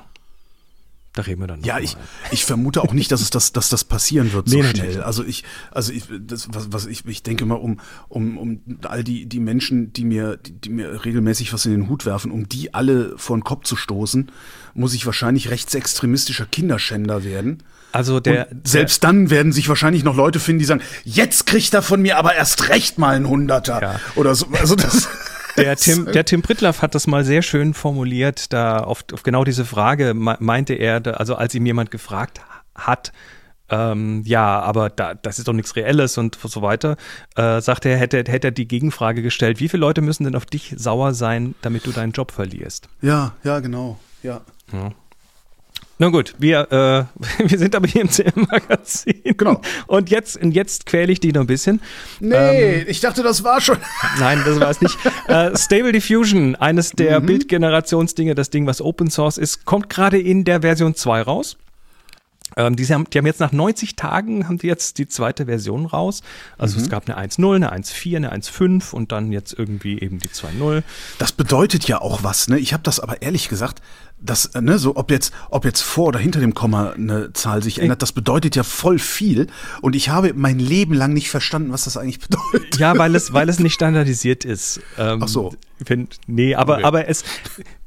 da reden wir dann. Ja, ich, ich vermute auch nicht, dass es das, dass das passieren wird so nee, schnell. Also ich, also ich, das, was, was ich, ich denke mal um, um, um all die, die Menschen, die mir, die, die mir regelmäßig was in den Hut werfen, um die alle vor den Kopf zu stoßen, muss ich wahrscheinlich rechtsextremistischer Kinderschänder werden. Also der, Und selbst der, dann werden sich wahrscheinlich noch Leute finden, die sagen, jetzt kriegt er von mir aber erst recht mal einen Hunderter ja. oder so. Also das. Der Tim, der Tim Pritlaff hat das mal sehr schön formuliert, da auf, auf genau diese Frage meinte er, also als ihm jemand gefragt hat, ähm, ja, aber da, das ist doch nichts Reelles und so weiter, äh, sagte er, hätte, hätte er die Gegenfrage gestellt, wie viele Leute müssen denn auf dich sauer sein, damit du deinen Job verlierst? Ja, ja, genau, ja. ja. Na gut, wir, äh, wir sind aber hier im CM-Magazin. Genau. Und jetzt, und jetzt quäle ich die noch ein bisschen. Nee, ähm, ich dachte, das war schon. Nein, das war es nicht. äh, Stable Diffusion, eines der mhm. Bildgenerationsdinge, das Ding, was Open Source ist, kommt gerade in der Version 2 raus. Ähm, die, haben, die haben jetzt nach 90 Tagen haben die jetzt die zweite Version raus. Also mhm. es gab eine 1.0, eine 1.4, eine 1.5 und dann jetzt irgendwie eben die 2.0. Das bedeutet ja auch was, ne? Ich habe das aber ehrlich gesagt das, äh, ne, so ob jetzt, ob jetzt vor oder hinter dem Komma eine Zahl sich ändert, das bedeutet ja voll viel. Und ich habe mein Leben lang nicht verstanden, was das eigentlich bedeutet. Ja, weil es, weil es nicht standardisiert ist. Ähm, Ach so. Wenn, nee, aber, okay. aber es,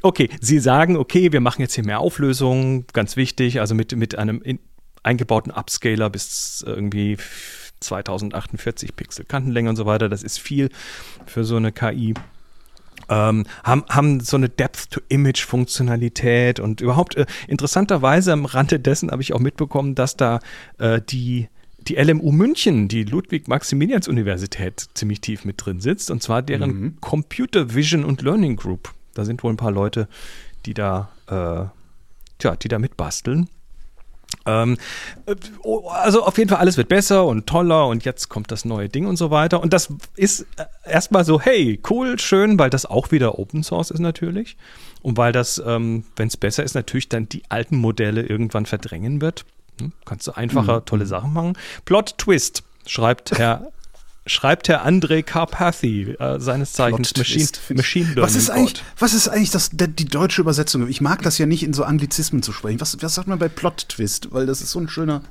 okay, Sie sagen, okay, wir machen jetzt hier mehr Auflösung, ganz wichtig, also mit, mit einem in, eingebauten Upscaler bis irgendwie 2048 Pixel Kantenlänge und so weiter. Das ist viel für so eine KI ähm, haben, haben so eine Depth-to-Image-Funktionalität und überhaupt äh, interessanterweise am Rande dessen habe ich auch mitbekommen, dass da äh, die die LMU München, die Ludwig-Maximilians-Universität, ziemlich tief mit drin sitzt, und zwar deren mhm. Computer Vision und Learning Group. Da sind wohl ein paar Leute, die da, äh, tja, die da mitbasteln. Ähm, äh, oh, also auf jeden Fall alles wird besser und toller und jetzt kommt das neue Ding und so weiter. Und das ist äh, erstmal so, hey, cool, schön, weil das auch wieder Open Source ist natürlich. Und weil das, ähm, wenn es besser ist, natürlich dann die alten Modelle irgendwann verdrängen wird. Hm? Kannst du einfacher mhm. tolle Sachen machen. Plot Twist, schreibt Herr schreibt Herr André Carpathy, äh, seines Zeichens Machine, Machine Learning. Was ist eigentlich, was ist eigentlich das, der, die deutsche Übersetzung? Ich mag das ja nicht in so Anglizismen zu sprechen. Was, was sagt man bei Plot Twist? Weil das ist so ein schöner.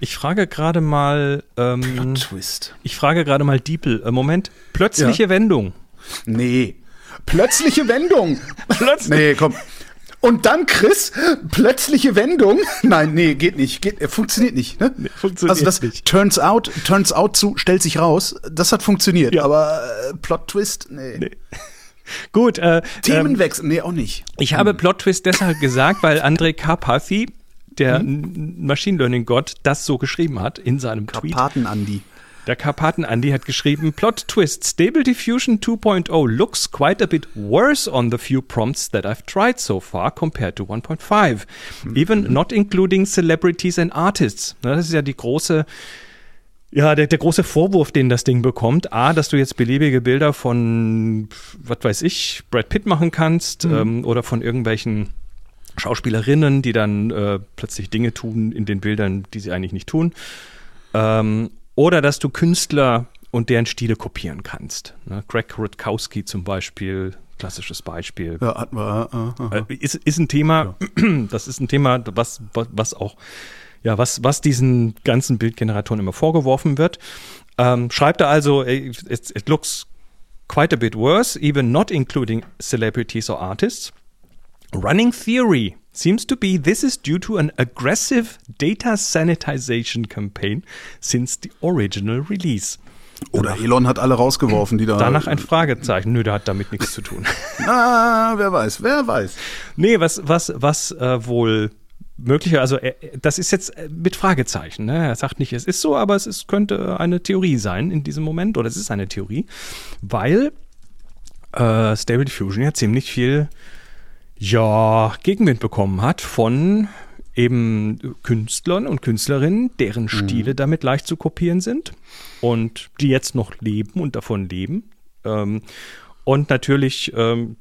Ich frage gerade mal. Ähm, Plot Twist. Ich frage gerade mal Diepel. Äh, Moment. Plötzliche ja. Wendung. Nee. Plötzliche Wendung. Plötzlich. Nee, komm. Und dann, Chris, plötzliche Wendung. Nein, nee, geht nicht. Geht, äh, funktioniert nicht. Ne? Nee, funktioniert also das nicht. turns out, turns out zu, stellt sich raus. Das hat funktioniert. Ja. Aber äh, Plot Twist, nee. nee. Gut. Äh, Themenwechsel, ähm, nee, auch nicht. Ich hm. habe Plot Twist deshalb gesagt, weil André Karpathy, der hm? Machine Learning Gott, das so geschrieben hat in seinem Tweet. Karpaten Andi. Der Karpaten Andy hat geschrieben, Plot Twist, Stable Diffusion 2.0 looks quite a bit worse on the few prompts that I've tried so far compared to 1.5. Even mhm. not including celebrities and artists. Das ist ja die große ja, der, der große Vorwurf, den das Ding bekommt, A, dass du jetzt beliebige Bilder von, was weiß ich, Brad Pitt machen kannst mhm. ähm, oder von irgendwelchen Schauspielerinnen, die dann äh, plötzlich Dinge tun in den Bildern, die sie eigentlich nicht tun. Ähm, oder dass du Künstler und deren Stile kopieren kannst. Ne? Greg Rutkowski zum Beispiel, klassisches Beispiel. Ja, hatten wir. Äh, äh, ist, ist ein Thema, ja. das ist ein Thema, was, was, was auch, ja, was, was diesen ganzen Bildgeneratoren immer vorgeworfen wird. Ähm, schreibt er also, it, it looks quite a bit worse, even not including celebrities or artists. Running theory seems to be this is due to an aggressive data sanitization campaign since the original release. Oder Elon hat alle rausgeworfen, die da. Danach ein Fragezeichen. Nö, der hat damit nichts zu tun. Na, wer weiß, wer weiß. Nee, was, was, was äh, wohl möglicher, also äh, das ist jetzt äh, mit Fragezeichen. Ne? Er sagt nicht, es ist so, aber es ist, könnte eine Theorie sein in diesem Moment, oder es ist eine Theorie, weil äh, Stable Diffusion ja ziemlich viel ja, Gegenwind bekommen hat von eben Künstlern und Künstlerinnen, deren mhm. Stile damit leicht zu kopieren sind und die jetzt noch leben und davon leben. Ähm, und natürlich, ähm,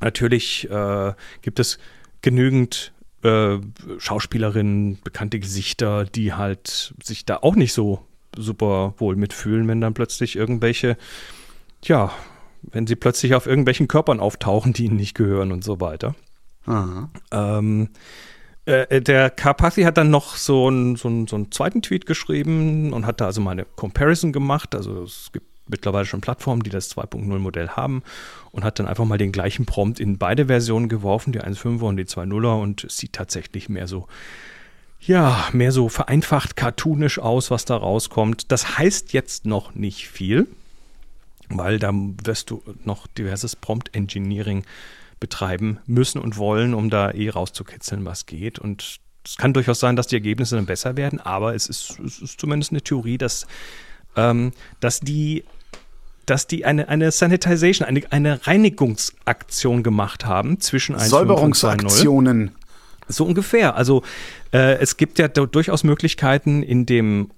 natürlich äh, gibt es genügend äh, Schauspielerinnen, bekannte Gesichter, die halt sich da auch nicht so super wohl mitfühlen, wenn dann plötzlich irgendwelche, ja, wenn sie plötzlich auf irgendwelchen Körpern auftauchen, die ihnen nicht gehören und so weiter. Ähm, äh, der Carpathy hat dann noch so, ein, so, ein, so einen zweiten Tweet geschrieben und hat da also mal eine Comparison gemacht. Also es gibt mittlerweile schon Plattformen, die das 2.0 Modell haben und hat dann einfach mal den gleichen Prompt in beide Versionen geworfen, die 1.5er und die 2.0er und es sieht tatsächlich mehr so ja, mehr so vereinfacht cartoonisch aus, was da rauskommt. Das heißt jetzt noch nicht viel, weil da wirst du noch diverses Prompt Engineering betreiben müssen und wollen, um da eh rauszukitzeln, was geht. Und es kann durchaus sein, dass die Ergebnisse dann besser werden, aber es ist, es ist zumindest eine Theorie, dass, ähm, dass die dass die eine, eine Sanitization, eine, eine Reinigungsaktion gemacht haben zwischen 1 Säuberungsaktionen. So ungefähr. Also äh, es gibt ja durchaus Möglichkeiten in dem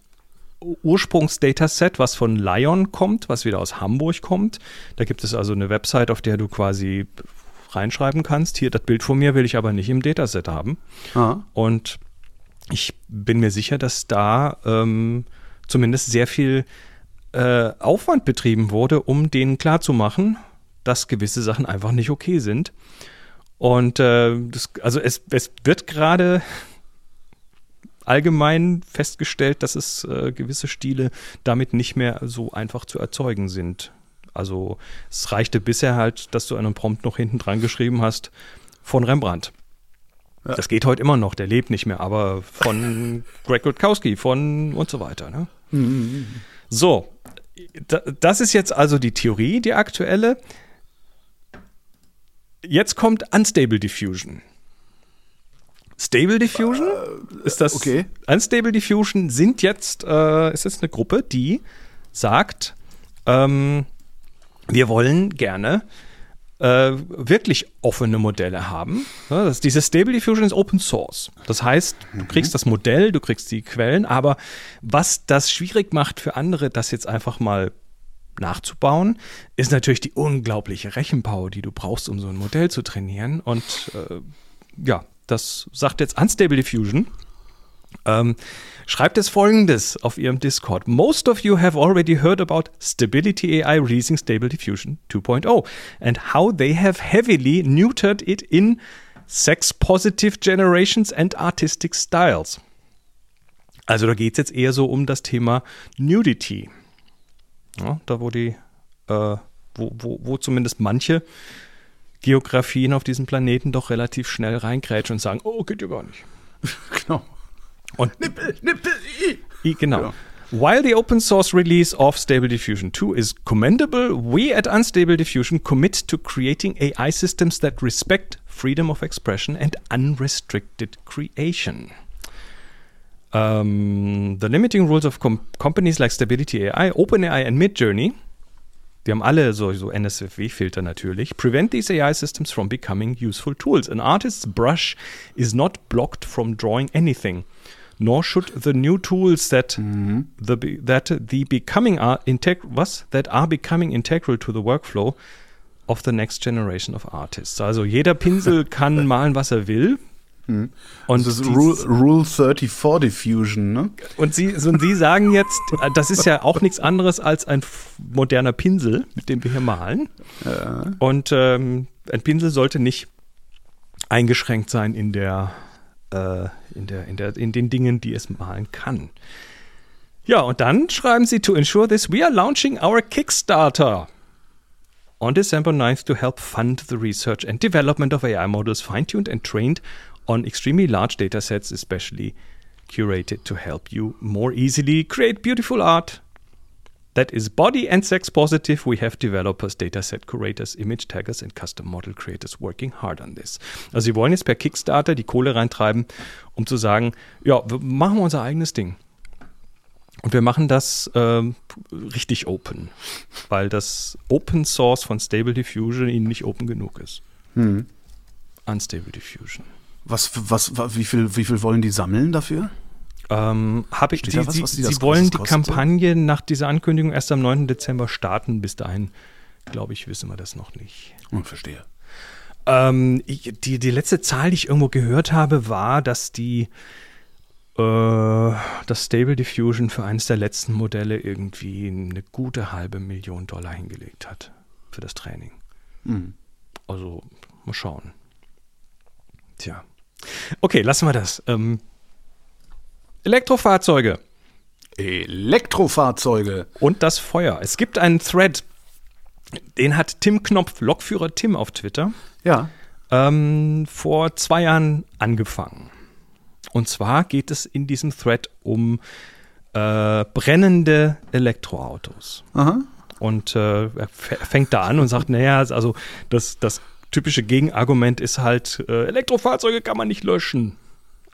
Ursprungsdataset, was von Lion kommt, was wieder aus Hamburg kommt. Da gibt es also eine Website, auf der du quasi reinschreiben kannst. Hier, das Bild von mir will ich aber nicht im Dataset haben. Ah. Und ich bin mir sicher, dass da ähm, zumindest sehr viel äh, Aufwand betrieben wurde, um denen klarzumachen, dass gewisse Sachen einfach nicht okay sind. Und äh, das, also es, es wird gerade allgemein festgestellt, dass es äh, gewisse Stile damit nicht mehr so einfach zu erzeugen sind. Also es reichte bisher halt, dass du einen Prompt noch hinten dran geschrieben hast von Rembrandt. Ja. Das geht heute immer noch, der lebt nicht mehr, aber von Greg Rutkowski, von und so weiter. Ne? Mhm. So, das ist jetzt also die Theorie, die aktuelle. Jetzt kommt Unstable Diffusion. Stable Diffusion äh, ist das. Okay. Unstable Diffusion sind jetzt, äh, ist jetzt eine Gruppe, die sagt, ähm, wir wollen gerne äh, wirklich offene Modelle haben. Ja, das, diese Stable Diffusion ist Open Source. Das heißt, du mhm. kriegst das Modell, du kriegst die Quellen, aber was das schwierig macht für andere, das jetzt einfach mal nachzubauen, ist natürlich die unglaubliche Rechenpower, die du brauchst, um so ein Modell zu trainieren. Und äh, ja, das sagt jetzt Unstable Diffusion. Ähm, schreibt es folgendes auf ihrem Discord. Most of you have already heard about Stability AI releasing Stable Diffusion 2.0 and how they have heavily neutered it in sex positive generations and artistic styles. Also da geht es jetzt eher so um das Thema Nudity. Ja, da wo die, äh, wo, wo, wo zumindest manche Geografien auf diesem Planeten doch relativ schnell reingrätschen und sagen, oh, geht ja gar nicht. genau. Und Nippel, Nippel, i. i genau. Ja. While the open source release of Stable Diffusion 2 is commendable, we at Unstable Diffusion commit to creating AI systems that respect freedom of expression and unrestricted creation. Um, the limiting rules of com companies like Stability AI, OpenAI and Midjourney Die haben alle so, so NSFW-Filter natürlich. Prevent these AI systems from becoming useful tools. An artist's brush is not blocked from drawing anything. Nor should the new tools that mhm. the that the becoming are integ was that are becoming integral to the workflow of the next generation of artists. Also jeder Pinsel kann malen, was er will. Mhm. Und das ist Rule, Rule 34 Diffusion, ne? Und sie, und sie sagen jetzt, äh, das ist ja auch nichts anderes als ein moderner Pinsel, mit dem wir hier malen. Ja. Und ähm, ein Pinsel sollte nicht eingeschränkt sein in der, äh, in der, in der, in den Dingen, die es malen kann. Ja, und dann schreiben sie, to ensure this, we are launching our Kickstarter on December 9th to help fund the research and development of AI models fine-tuned and trained on extremely large data sets, especially curated to help you more easily create beautiful art that is body and sex positive. We have developers, dataset curators, image taggers and custom model creators working hard on this. Also sie wollen jetzt per Kickstarter die Kohle reintreiben, um zu sagen, ja, machen wir unser eigenes Ding. Und wir machen das ähm, richtig open, weil das Open Source von Stable Diffusion ihnen nicht open genug ist. Hm. Unstable Diffusion. Was, was, wa- wie viel, wie viel wollen die sammeln dafür? Ähm, habe ich, da was, die sie wollen die? Kampagne nach dieser Ankündigung erst am 9. Dezember starten. Bis dahin, glaube ich, wissen wir das noch nicht. Hm, verstehe. Ähm, ich, die, die letzte Zahl, die ich irgendwo gehört habe, war, dass die äh, das Stable Diffusion für eines der letzten Modelle irgendwie eine gute halbe Million Dollar hingelegt hat für das Training. Hm. Also, mal schauen. Tja. Okay, lassen wir das. Ähm, Elektrofahrzeuge Elektrofahrzeuge. und das Feuer. Es gibt einen Thread, den hat Tim Knopf, Lokführer Tim auf Twitter, Ja. ähm, vor zwei Jahren angefangen. Und zwar geht es in diesem Thread um äh, brennende Elektroautos. Aha. Und äh, er fängt da an und sagt, naja, also das, das typische Gegenargument ist halt, äh, Elektrofahrzeuge kann man nicht löschen.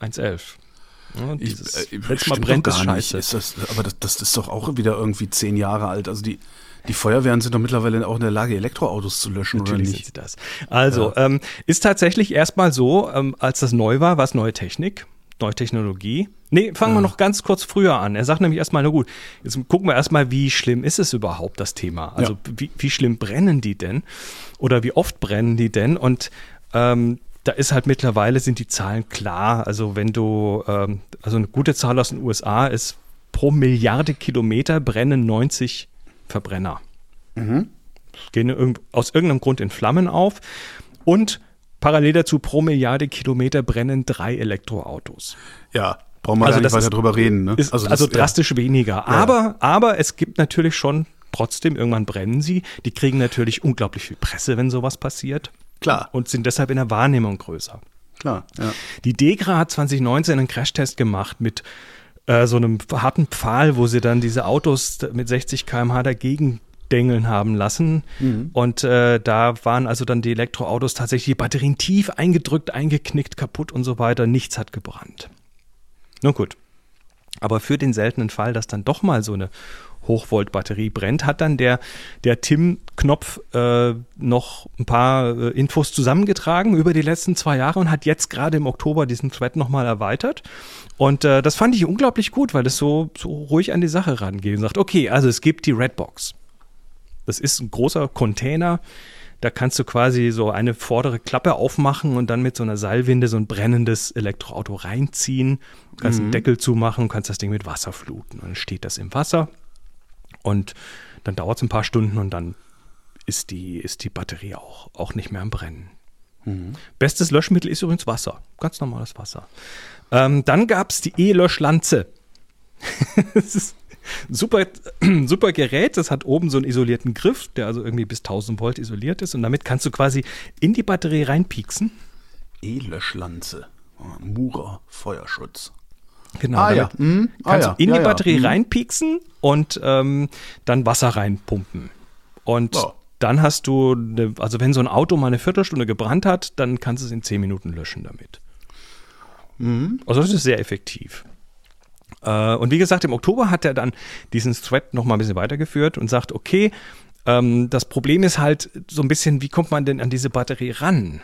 1.11. Ja, und dieses, äh, wenn's mal brennt, ist gar nicht. scheiße. Ist das, aber das, das ist doch auch wieder irgendwie zehn Jahre alt. Also die, die Feuerwehren sind doch mittlerweile auch in der Lage, Elektroautos zu löschen, Natürlich oder sind nicht? sie das. Also, ähm, ist tatsächlich erstmal so, ähm, als das neu war, war es neue Technik, neue Technologie. Nee, fangen wir noch ganz kurz früher an. Er sagt nämlich erstmal, na gut, jetzt gucken wir erstmal, wie schlimm ist es überhaupt, das Thema? Also, Ja. wie, wie schlimm brennen die denn? Oder wie oft brennen die denn? Und ähm, da ist halt mittlerweile sind die Zahlen klar. Also, wenn du, ähm, also eine gute Zahl aus den USA ist, pro Milliarde Kilometer brennen 90 Verbrenner gehen irgend- aus irgendeinem Grund in Flammen auf und parallel dazu pro Milliarde Kilometer brennen drei Elektroautos. Ja, brauchen wir Also nicht weiter ist- drüber reden. Ne? Ist also, das- ja. drastisch weniger. Aber, aber es gibt natürlich schon trotzdem, irgendwann brennen sie. Die kriegen natürlich unglaublich viel Presse, wenn sowas passiert Klar, und sind deshalb in der Wahrnehmung größer. klar. Ja. Die Degra hat 2019 einen Crashtest gemacht mit äh, so einem harten Pfahl, wo sie dann diese Autos mit 60 km/h dagegen dengeln haben lassen. Und äh, da waren also dann die Elektroautos tatsächlich die Batterien tief eingedrückt, eingeknickt, kaputt und so weiter. Nichts hat gebrannt. Nun gut. Aber für den seltenen Fall, dass dann doch mal so eine Hochvolt-Batterie brennt, hat dann der, der Tim Knopf äh, noch ein paar äh, Infos zusammengetragen über die letzten zwei Jahre und hat jetzt gerade im Oktober diesen Thread nochmal erweitert. Und äh, das fand ich unglaublich gut, weil das so, so ruhig an die Sache rangeht und sagt, okay, also es gibt die Redbox. Das ist ein großer Container. Da kannst du quasi so eine vordere Klappe aufmachen und dann mit so einer Seilwinde so ein brennendes Elektroauto reinziehen. Du kannst einen Deckel zumachen und kannst das Ding mit Wasser fluten. Und dann steht das im Wasser und dann dauert es ein paar Stunden und dann ist die, ist die Batterie auch, auch nicht mehr am Brennen. Bestes Löschmittel ist übrigens Wasser. Ganz normales Wasser. Ähm, dann gab es die E-Löschlanze. das ist super, super Gerät. Das hat oben so einen isolierten Griff, der also irgendwie bis 1000 Volt isoliert ist. Und damit kannst du quasi in die Batterie reinpieksen. E-Löschlanze. Oh, Murer, Feuerschutz. Genau. Ah, ja. Mhm. Ah, kannst ja. du in Ja, die. Batterie Mhm. reinpieksen und ähm, dann Wasser reinpumpen. Und Ja. dann hast du, eine, also wenn so ein Auto mal eine Viertelstunde gebrannt hat, dann kannst du es in 10 Minuten löschen damit. Mhm. Also das ist sehr effektiv. Äh, und wie gesagt, im Oktober hat er dann diesen Thread noch mal ein bisschen weitergeführt und sagt, okay, ähm, das Problem ist halt so ein bisschen, wie kommt man denn an diese Batterie ran?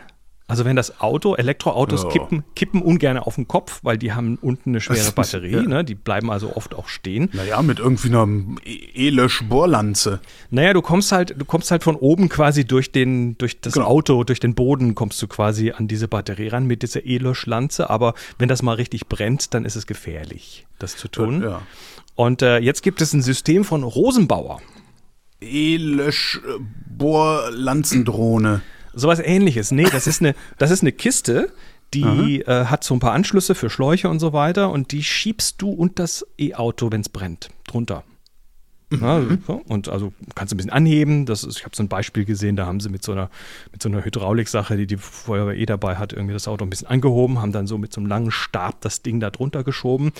Also wenn das Auto, Elektroautos Ja. kippen, kippen ungern auf den Kopf, weil die haben unten eine schwere Batterie, Ja. ne? die bleiben also oft auch stehen. Naja, mit irgendwie einer E- E-Lösch-Bohrlanze. Naja, du kommst halt, du kommst halt von oben quasi durch den, durch das Genau. Auto, durch den Boden kommst du quasi an diese Batterie ran mit dieser E-Löschlanze. Aber wenn das mal richtig brennt, dann ist es gefährlich, das zu tun. Ja. Und äh, jetzt gibt es ein System von Rosenbauer. E-Lösch-Bohrlanzendrohne. Sowas ähnliches. Nee, das ist eine, das ist eine Kiste, die äh, hat so ein paar Anschlüsse für Schläuche und so weiter und die schiebst du unter das E-Auto, wenn es brennt, drunter. Ja, so, und also kannst du ein bisschen anheben. Das ist, ich habe so ein Beispiel gesehen, da haben sie mit so einer, mit so einer Hydrauliksache, die die Feuerwehr eh dabei hat, irgendwie das Auto ein bisschen angehoben, haben dann so mit so einem langen Stab das Ding da drunter geschoben.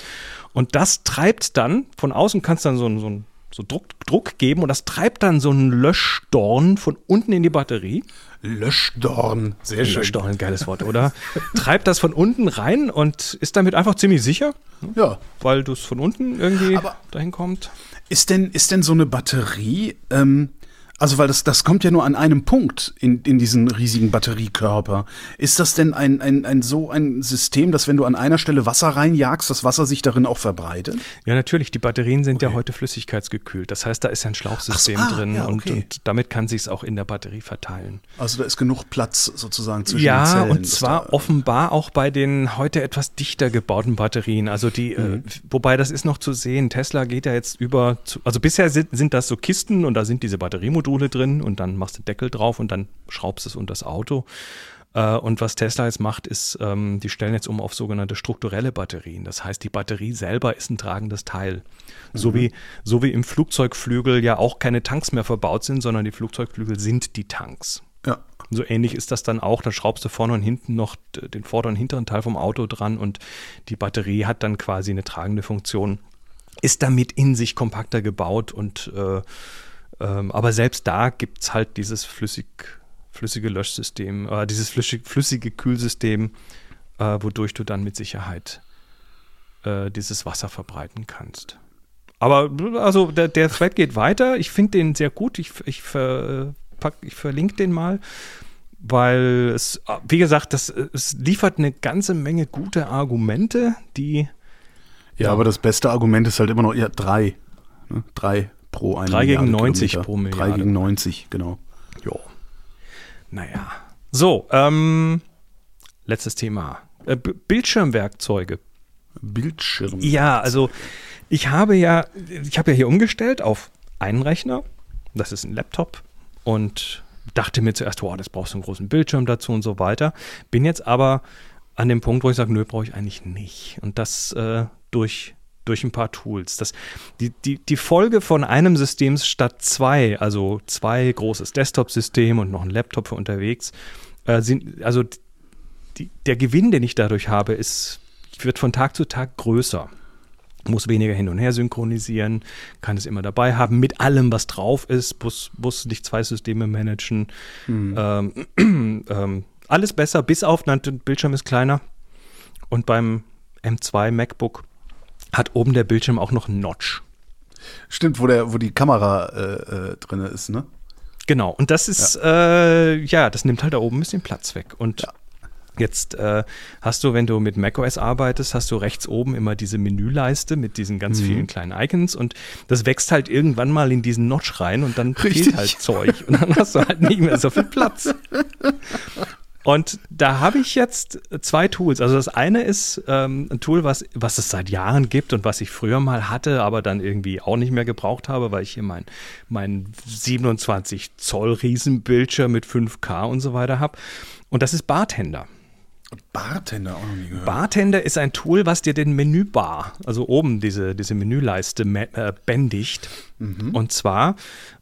Und das treibt dann, von außen kannst du dann so, so ein so Druck, Druck geben und das treibt dann so einen Löschdorn von unten in die Batterie. Löschdorn, sehr schön. Löschdorn, geiles Wort, oder? treibt das von unten rein und ist damit einfach ziemlich sicher. Ja. Weil du es von unten irgendwie Aber dahin kommt. Ist denn, ist denn so eine Batterie, ähm, also, weil das, das kommt ja nur an einem Punkt in, in diesen riesigen Batteriekörper. Ist das denn ein, ein, ein so ein System, dass wenn du an einer Stelle Wasser reinjagst, das Wasser sich darin auch verbreitet? Ja, natürlich. Die Batterien sind okay. ja heute flüssigkeitsgekühlt. Das heißt, da ist ja ein Schlauchsystem so, ah, drin ja, okay. und, und, damit kann sich es auch in der Batterie verteilen. Also da ist genug Platz sozusagen zwischen ja, den Zellen. Ja, und zwar offenbar auch bei den heute etwas dichter gebauten Batterien. Also die, äh, mhm. äh, wobei das ist noch zu sehen. Tesla geht ja jetzt über, zu, also bisher sind, sind das so Kisten und da sind diese Batteriemodule Module drin und dann machst du Deckel drauf und dann schraubst es unter das Auto. Äh, und was Tesla jetzt macht, ist, ähm, die stellen jetzt um auf sogenannte strukturelle Batterien. Das heißt, die Batterie selber ist ein tragendes Teil. Mhm. So, wie, so wie im Flugzeugflügel ja auch keine Tanks mehr verbaut sind, sondern die Flugzeugflügel sind die Tanks. Ja. So ähnlich ist das dann auch. Da schraubst du vorne und hinten noch den vorderen und hinteren Teil vom Auto dran und die Batterie hat dann quasi eine tragende Funktion. Ist damit in sich kompakter gebaut und äh, ähm, aber selbst da gibt es halt dieses flüssig, flüssige Löschsystem, äh, dieses flüssig, flüssige Kühlsystem, äh, wodurch du dann mit Sicherheit äh, dieses Wasser verbreiten kannst. Aber also der, der Thread geht weiter. Ich finde den sehr gut. Ich, ich, ver, pack, ich verlinke den mal, weil es, wie gesagt, das, es liefert eine ganze Menge gute Argumente, die. Ja, ja, aber das beste Argument ist halt immer noch, ja, drei. Ne? Drei pro eine 3 gegen 90 Kilometer. pro Milliarde. 3 gegen 90, genau. Jo. Naja. So, ähm, letztes Thema. Äh, Bildschirmwerkzeuge. Bildschirm. Ja, also ich habe ja, ich habe ja hier umgestellt auf einen Rechner. Das ist ein Laptop und dachte mir zuerst, wow, das brauchst du einen großen Bildschirm dazu und so weiter. Bin jetzt aber an dem Punkt, wo ich sage, nö, brauche ich eigentlich nicht. Und das äh, durch durch ein paar Tools. Das, die, die, die Folge von einem System statt zwei, also zwei großes Desktop-System und noch ein Laptop für unterwegs, äh, sind, also die, der Gewinn, den ich dadurch habe, ist, wird von Tag zu Tag größer. Muss weniger hin und her synchronisieren, kann es immer dabei haben, mit allem, was drauf ist, muss, muss nicht zwei Systeme managen. Mhm. Ähm, ähm, alles besser, bis auf, der Bildschirm ist kleiner. Und beim M2 MacBook hat oben der Bildschirm auch noch einen Notch. Stimmt, wo, der, wo die Kamera äh, äh, drin ist, ne? Genau, und das ist, ja. Äh, ja. das nimmt halt da oben ein bisschen Platz weg. Und ja. jetzt äh, hast du, wenn du mit macOS arbeitest, hast du rechts oben immer diese Menüleiste mit diesen ganz mhm. vielen kleinen Icons und das wächst halt irgendwann mal in diesen Notch rein und dann Richtig. fehlt halt Zeug und dann hast du halt nicht mehr so viel Platz. Und da habe ich jetzt zwei Tools. Also das eine ist ähm, ein Tool, was, was es seit Jahren gibt und was ich früher mal hatte, aber dann irgendwie auch nicht mehr gebraucht habe, weil ich hier mein, mein 27 Zoll Riesenbildschirm mit 5K und so weiter habe. Und das ist Bartender. Bartender auch noch nie gehört. Bartender ist ein Tool, was dir den Menübar, also oben diese, diese Menüleiste äh, bändigt. Mhm. Und zwar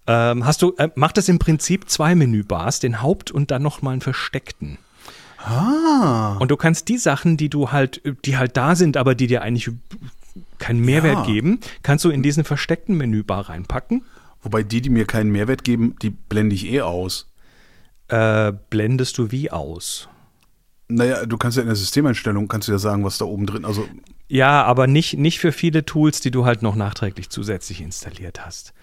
ähm, hast du, äh, macht es im Prinzip zwei Menübars, den Haupt- und dann nochmal einen versteckten. Ah. Und du kannst die Sachen, die du halt, die halt da sind, aber die dir eigentlich keinen Mehrwert ja. geben, kannst du in diesen versteckten Menübar reinpacken. Wobei die, die mir keinen Mehrwert geben, die blende ich eh aus. Äh, blendest du wie aus? Naja, du kannst ja in der Systemeinstellung kannst du ja sagen, was da oben drin, also. Ja, aber nicht, nicht für viele Tools, die du halt noch nachträglich zusätzlich installiert hast.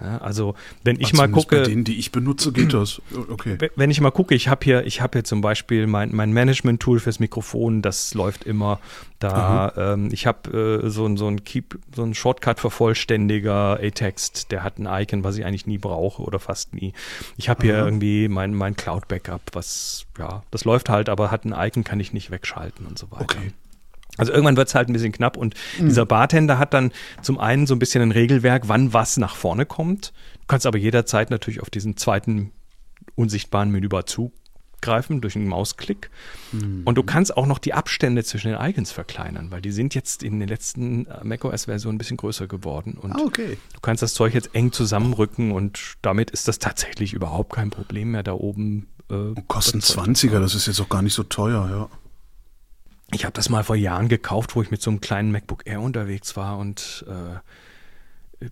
Ja, also wenn ich Ach, mal gucke, bei denen, die ich benutze, geht das. Okay. Wenn ich mal gucke, ich habe hier, ich habe hier zum Beispiel mein, mein Management-Tool fürs Mikrofon, das läuft immer. Da, ähm, ich habe äh, so, so ein Keep, so ein Shortcut-Vervollständiger A-Text, der hat ein Icon, was ich eigentlich nie brauche oder fast nie. Ich habe hier irgendwie mein, mein Cloud-Backup, was, ja, das läuft halt, aber hat ein Icon, kann ich nicht wegschalten und so weiter. Okay. Also irgendwann wird es halt ein bisschen knapp und mhm. dieser Bartender hat dann zum einen so ein bisschen ein Regelwerk, wann was nach vorne kommt. Du kannst aber jederzeit natürlich auf diesen zweiten unsichtbaren Menübar zugreifen durch einen Mausklick. Mhm. Und du kannst auch noch die Abstände zwischen den Icons verkleinern, weil die sind jetzt in den letzten äh, macOS-Versionen ein bisschen größer geworden. Und ah, okay. du kannst das Zeug jetzt eng zusammenrücken und damit ist das tatsächlich überhaupt kein Problem mehr da oben. Äh, kosten 20er, das ist jetzt auch gar nicht so teuer, ja. Ich habe das mal vor Jahren gekauft, wo ich mit so einem kleinen MacBook Air unterwegs war und äh,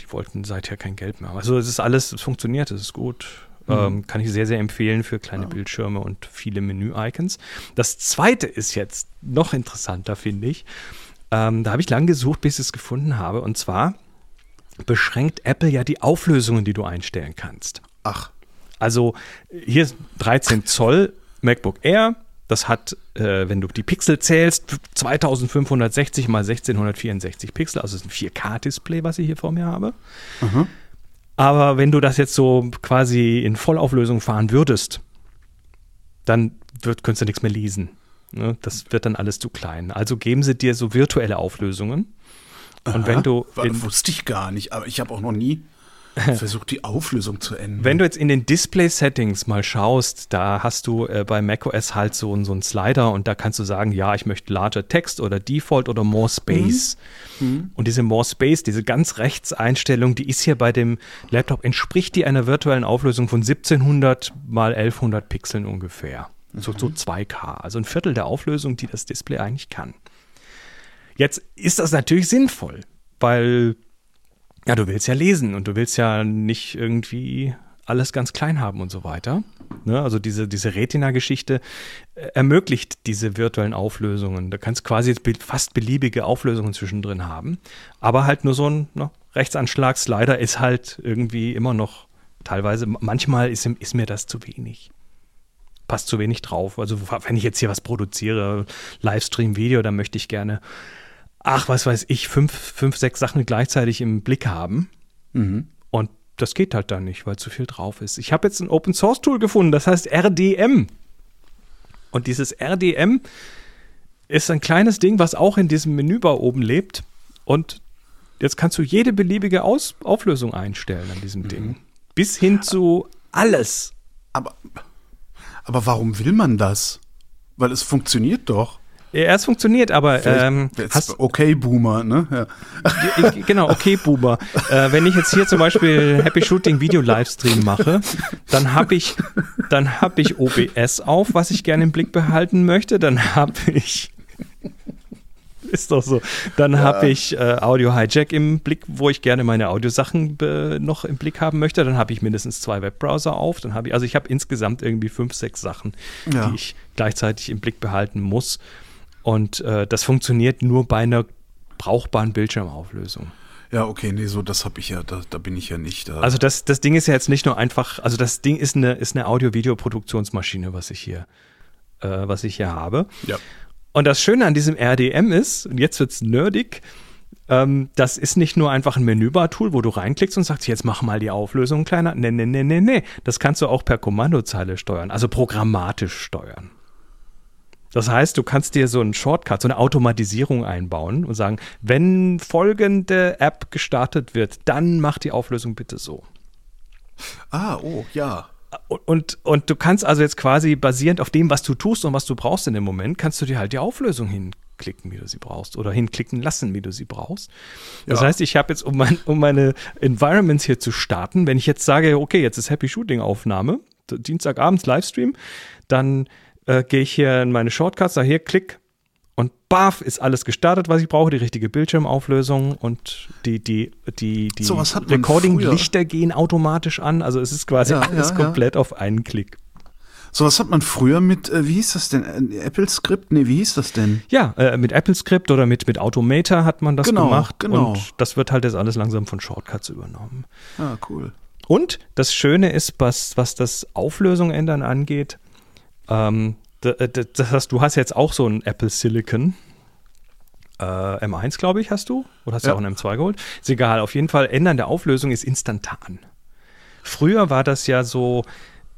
die wollten seither kein Geld mehr haben. Also es ist alles, es funktioniert, es ist gut. Mhm. Ähm, kann ich sehr, sehr empfehlen für kleine ja. Bildschirme und viele Menü-Icons. Das zweite ist jetzt noch interessanter, finde ich. Ähm, da habe ich lang gesucht, bis ich es gefunden habe. Und zwar beschränkt Apple ja die Auflösungen, die du einstellen kannst. Ach. Also hier ist 13 Zoll MacBook Air. Das hat, äh, wenn du die Pixel zählst, 2560 mal 1664 Pixel. Also es ist ein 4K-Display, was ich hier vor mir habe. Mhm. Aber wenn du das jetzt so quasi in Vollauflösung fahren würdest, dann wird, könntest du nichts mehr lesen. Ne? Das wird dann alles zu klein. Also geben sie dir so virtuelle Auflösungen. Und Aha, wenn du. In, wusste ich gar nicht, aber ich habe auch noch nie versucht, die Auflösung zu ändern. Wenn du jetzt in den Display-Settings mal schaust, da hast du äh, bei macOS halt so, so einen Slider und da kannst du sagen, ja, ich möchte larger Text oder Default oder More Space. Mhm. Mhm. Und diese More Space, diese ganz Rechtseinstellung, die ist hier bei dem Laptop, entspricht die einer virtuellen Auflösung von 1700 mal 1100 Pixeln ungefähr. Mhm. So, so 2K, also ein Viertel der Auflösung, die das Display eigentlich kann. Jetzt ist das natürlich sinnvoll, weil ja, du willst ja lesen und du willst ja nicht irgendwie alles ganz klein haben und so weiter. Ne? Also diese, diese Retina-Geschichte äh, ermöglicht diese virtuellen Auflösungen. Da kannst du quasi fast beliebige Auflösungen zwischendrin haben. Aber halt nur so ein ne, Rechtsanschlag-Slider ist halt irgendwie immer noch teilweise, manchmal ist, ist mir das zu wenig passt zu wenig drauf. Also wenn ich jetzt hier was produziere, Livestream, Video, dann möchte ich gerne ach, was weiß ich, fünf, fünf, sechs Sachen gleichzeitig im Blick haben. Mhm. Und das geht halt dann nicht, weil zu viel drauf ist. Ich habe jetzt ein Open Source Tool gefunden, das heißt RDM. Und dieses RDM ist ein kleines Ding, was auch in diesem Menübar oben lebt. Und jetzt kannst du jede beliebige Aus Auflösung einstellen an diesem mhm. Ding. Bis hin zu alles. Aber, aber warum will man das? Weil es funktioniert doch. Ja, es funktioniert, aber ähm, hast, okay Boomer, ne? Ja. Genau, okay Boomer. äh, wenn ich jetzt hier zum Beispiel Happy Shooting Video Livestream mache, dann habe ich, dann habe ich OBS auf, was ich gerne im Blick behalten möchte. Dann habe ich ist doch so. Dann ja. habe ich äh, Audio Hijack im Blick, wo ich gerne meine Audiosachen noch im Blick haben möchte. Dann habe ich mindestens zwei Webbrowser auf. Dann habe ich, also ich habe insgesamt irgendwie fünf, sechs Sachen, ja. die ich gleichzeitig im Blick behalten muss. Und äh, das funktioniert nur bei einer brauchbaren Bildschirmauflösung. Ja, okay, nee, so das habe ich ja, da, da, bin ich ja nicht da. Also das, das Ding ist ja jetzt nicht nur einfach, also das Ding ist eine, ist eine Audio-Video-Produktionsmaschine, was ich hier, äh, was ich hier habe. Ja. Und das Schöne an diesem RDM ist, und jetzt wird es nerdig, ähm, das ist nicht nur einfach ein Menübar-Tool, wo du reinklickst und sagst, jetzt mach mal die Auflösung kleiner. Nee, nee, nee, nee, nee. Das kannst du auch per Kommandozeile steuern, also programmatisch steuern. Das heißt, du kannst dir so einen Shortcut, so eine Automatisierung einbauen und sagen, wenn folgende App gestartet wird, dann mach die Auflösung bitte so. Ah, oh, ja. Und, und, du kannst also jetzt quasi basierend auf dem, was du tust und was du brauchst in dem Moment, kannst du dir halt die Auflösung hinklicken, wie du sie brauchst, oder hinklicken lassen, wie du sie brauchst. Das ja. heißt, ich habe jetzt, um, mein, um meine Environments hier zu starten, wenn ich jetzt sage, okay, jetzt ist Happy Shooting Aufnahme, Dienstagabends Livestream, dann äh, gehe ich hier in meine Shortcuts, sage hier, klick und baff, ist alles gestartet, was ich brauche, die richtige Bildschirmauflösung und die, die, die, die so Recording-Lichter gehen automatisch an. Also es ist quasi ja, alles ja, komplett ja. auf einen Klick. So was hat man früher mit, äh, wie hieß das denn, Apple Script? Nee, wie hieß das denn? Ja, äh, mit Apple Script oder mit, mit Automator hat man das genau, gemacht. Genau. Und das wird halt jetzt alles langsam von Shortcuts übernommen. Ah, cool. Und das Schöne ist, was, was das Auflösung ändern angeht, ähm, äh, das heißt, du hast jetzt auch so ein Apple Silicon. Äh, M1, glaube ich, hast du? Oder hast du auch ein M2 geholt? Ist egal. Auf jeden Fall, Ändern der Auflösung ist instantan. Früher war das ja so,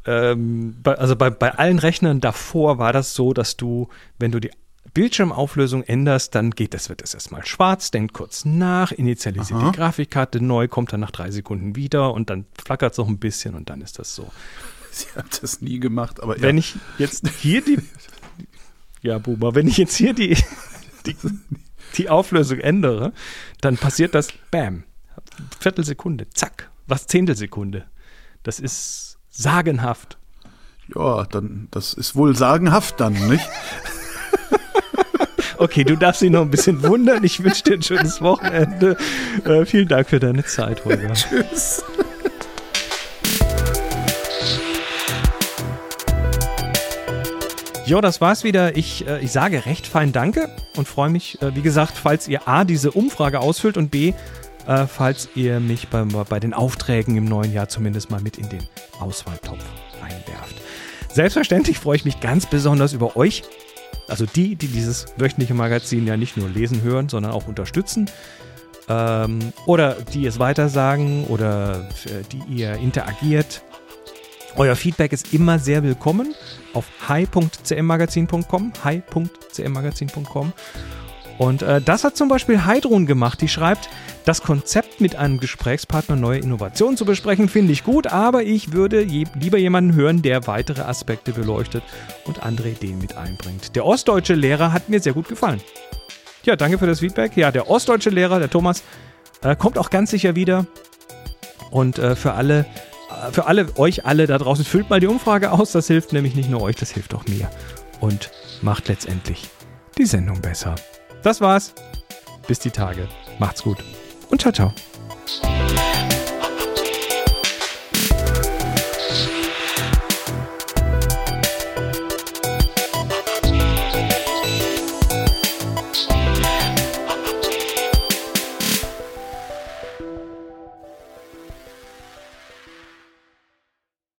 ähm, bei, also bei, bei allen Rechnern davor war das so, dass du, wenn du die Bildschirmauflösung änderst, dann geht das, wird das erstmal schwarz, denkt kurz nach, initialisiert Aha. die Grafikkarte neu, kommt dann nach drei Sekunden wieder und dann flackert es noch ein bisschen und dann ist das so. Sie hat das nie gemacht, aber Wenn ja. ich jetzt hier die. ja, Boomer, wenn ich jetzt hier die, die, die Auflösung ändere, dann passiert das Bam. Viertelsekunde, zack, was Zehntelsekunde. Das ist sagenhaft. Ja, dann, das ist wohl sagenhaft dann, nicht? Okay, du darfst dich noch ein bisschen wundern. Ich wünsche dir ein schönes Wochenende. Äh, vielen Dank für deine Zeit, Holger. Tschüss. Jo, das war's wieder. Ich, äh, ich sage recht fein Danke und freue mich, äh, wie gesagt, falls ihr A, diese Umfrage ausfüllt und B, äh, falls ihr mich bei, bei den Aufträgen im neuen Jahr zumindest mal mit in den Auswahltopf einwerft. Selbstverständlich freue ich mich ganz besonders über euch, also die, die dieses wöchentliche Magazin ja nicht nur lesen, hören, sondern auch unterstützen. Ähm, oder die es weitersagen oder die ihr interagiert. Euer Feedback ist immer sehr willkommen auf hi.cmmagazin.com, hi.cmmagazin.com. Und äh, das hat zum Beispiel Heidrun gemacht. Die schreibt, das Konzept mit einem Gesprächspartner neue Innovationen zu besprechen, finde ich gut, aber ich würde je, lieber jemanden hören, der weitere Aspekte beleuchtet und andere Ideen mit einbringt. Der ostdeutsche Lehrer hat mir sehr gut gefallen. Ja, danke für das Feedback. Ja, der ostdeutsche Lehrer, der Thomas, äh, kommt auch ganz sicher wieder. Und äh, für alle, für alle, euch alle da draußen, füllt mal die Umfrage aus. Das hilft nämlich nicht nur euch, das hilft auch mir. Und macht letztendlich die Sendung besser. Das war's. Bis die Tage. Macht's gut und ciao, ciao.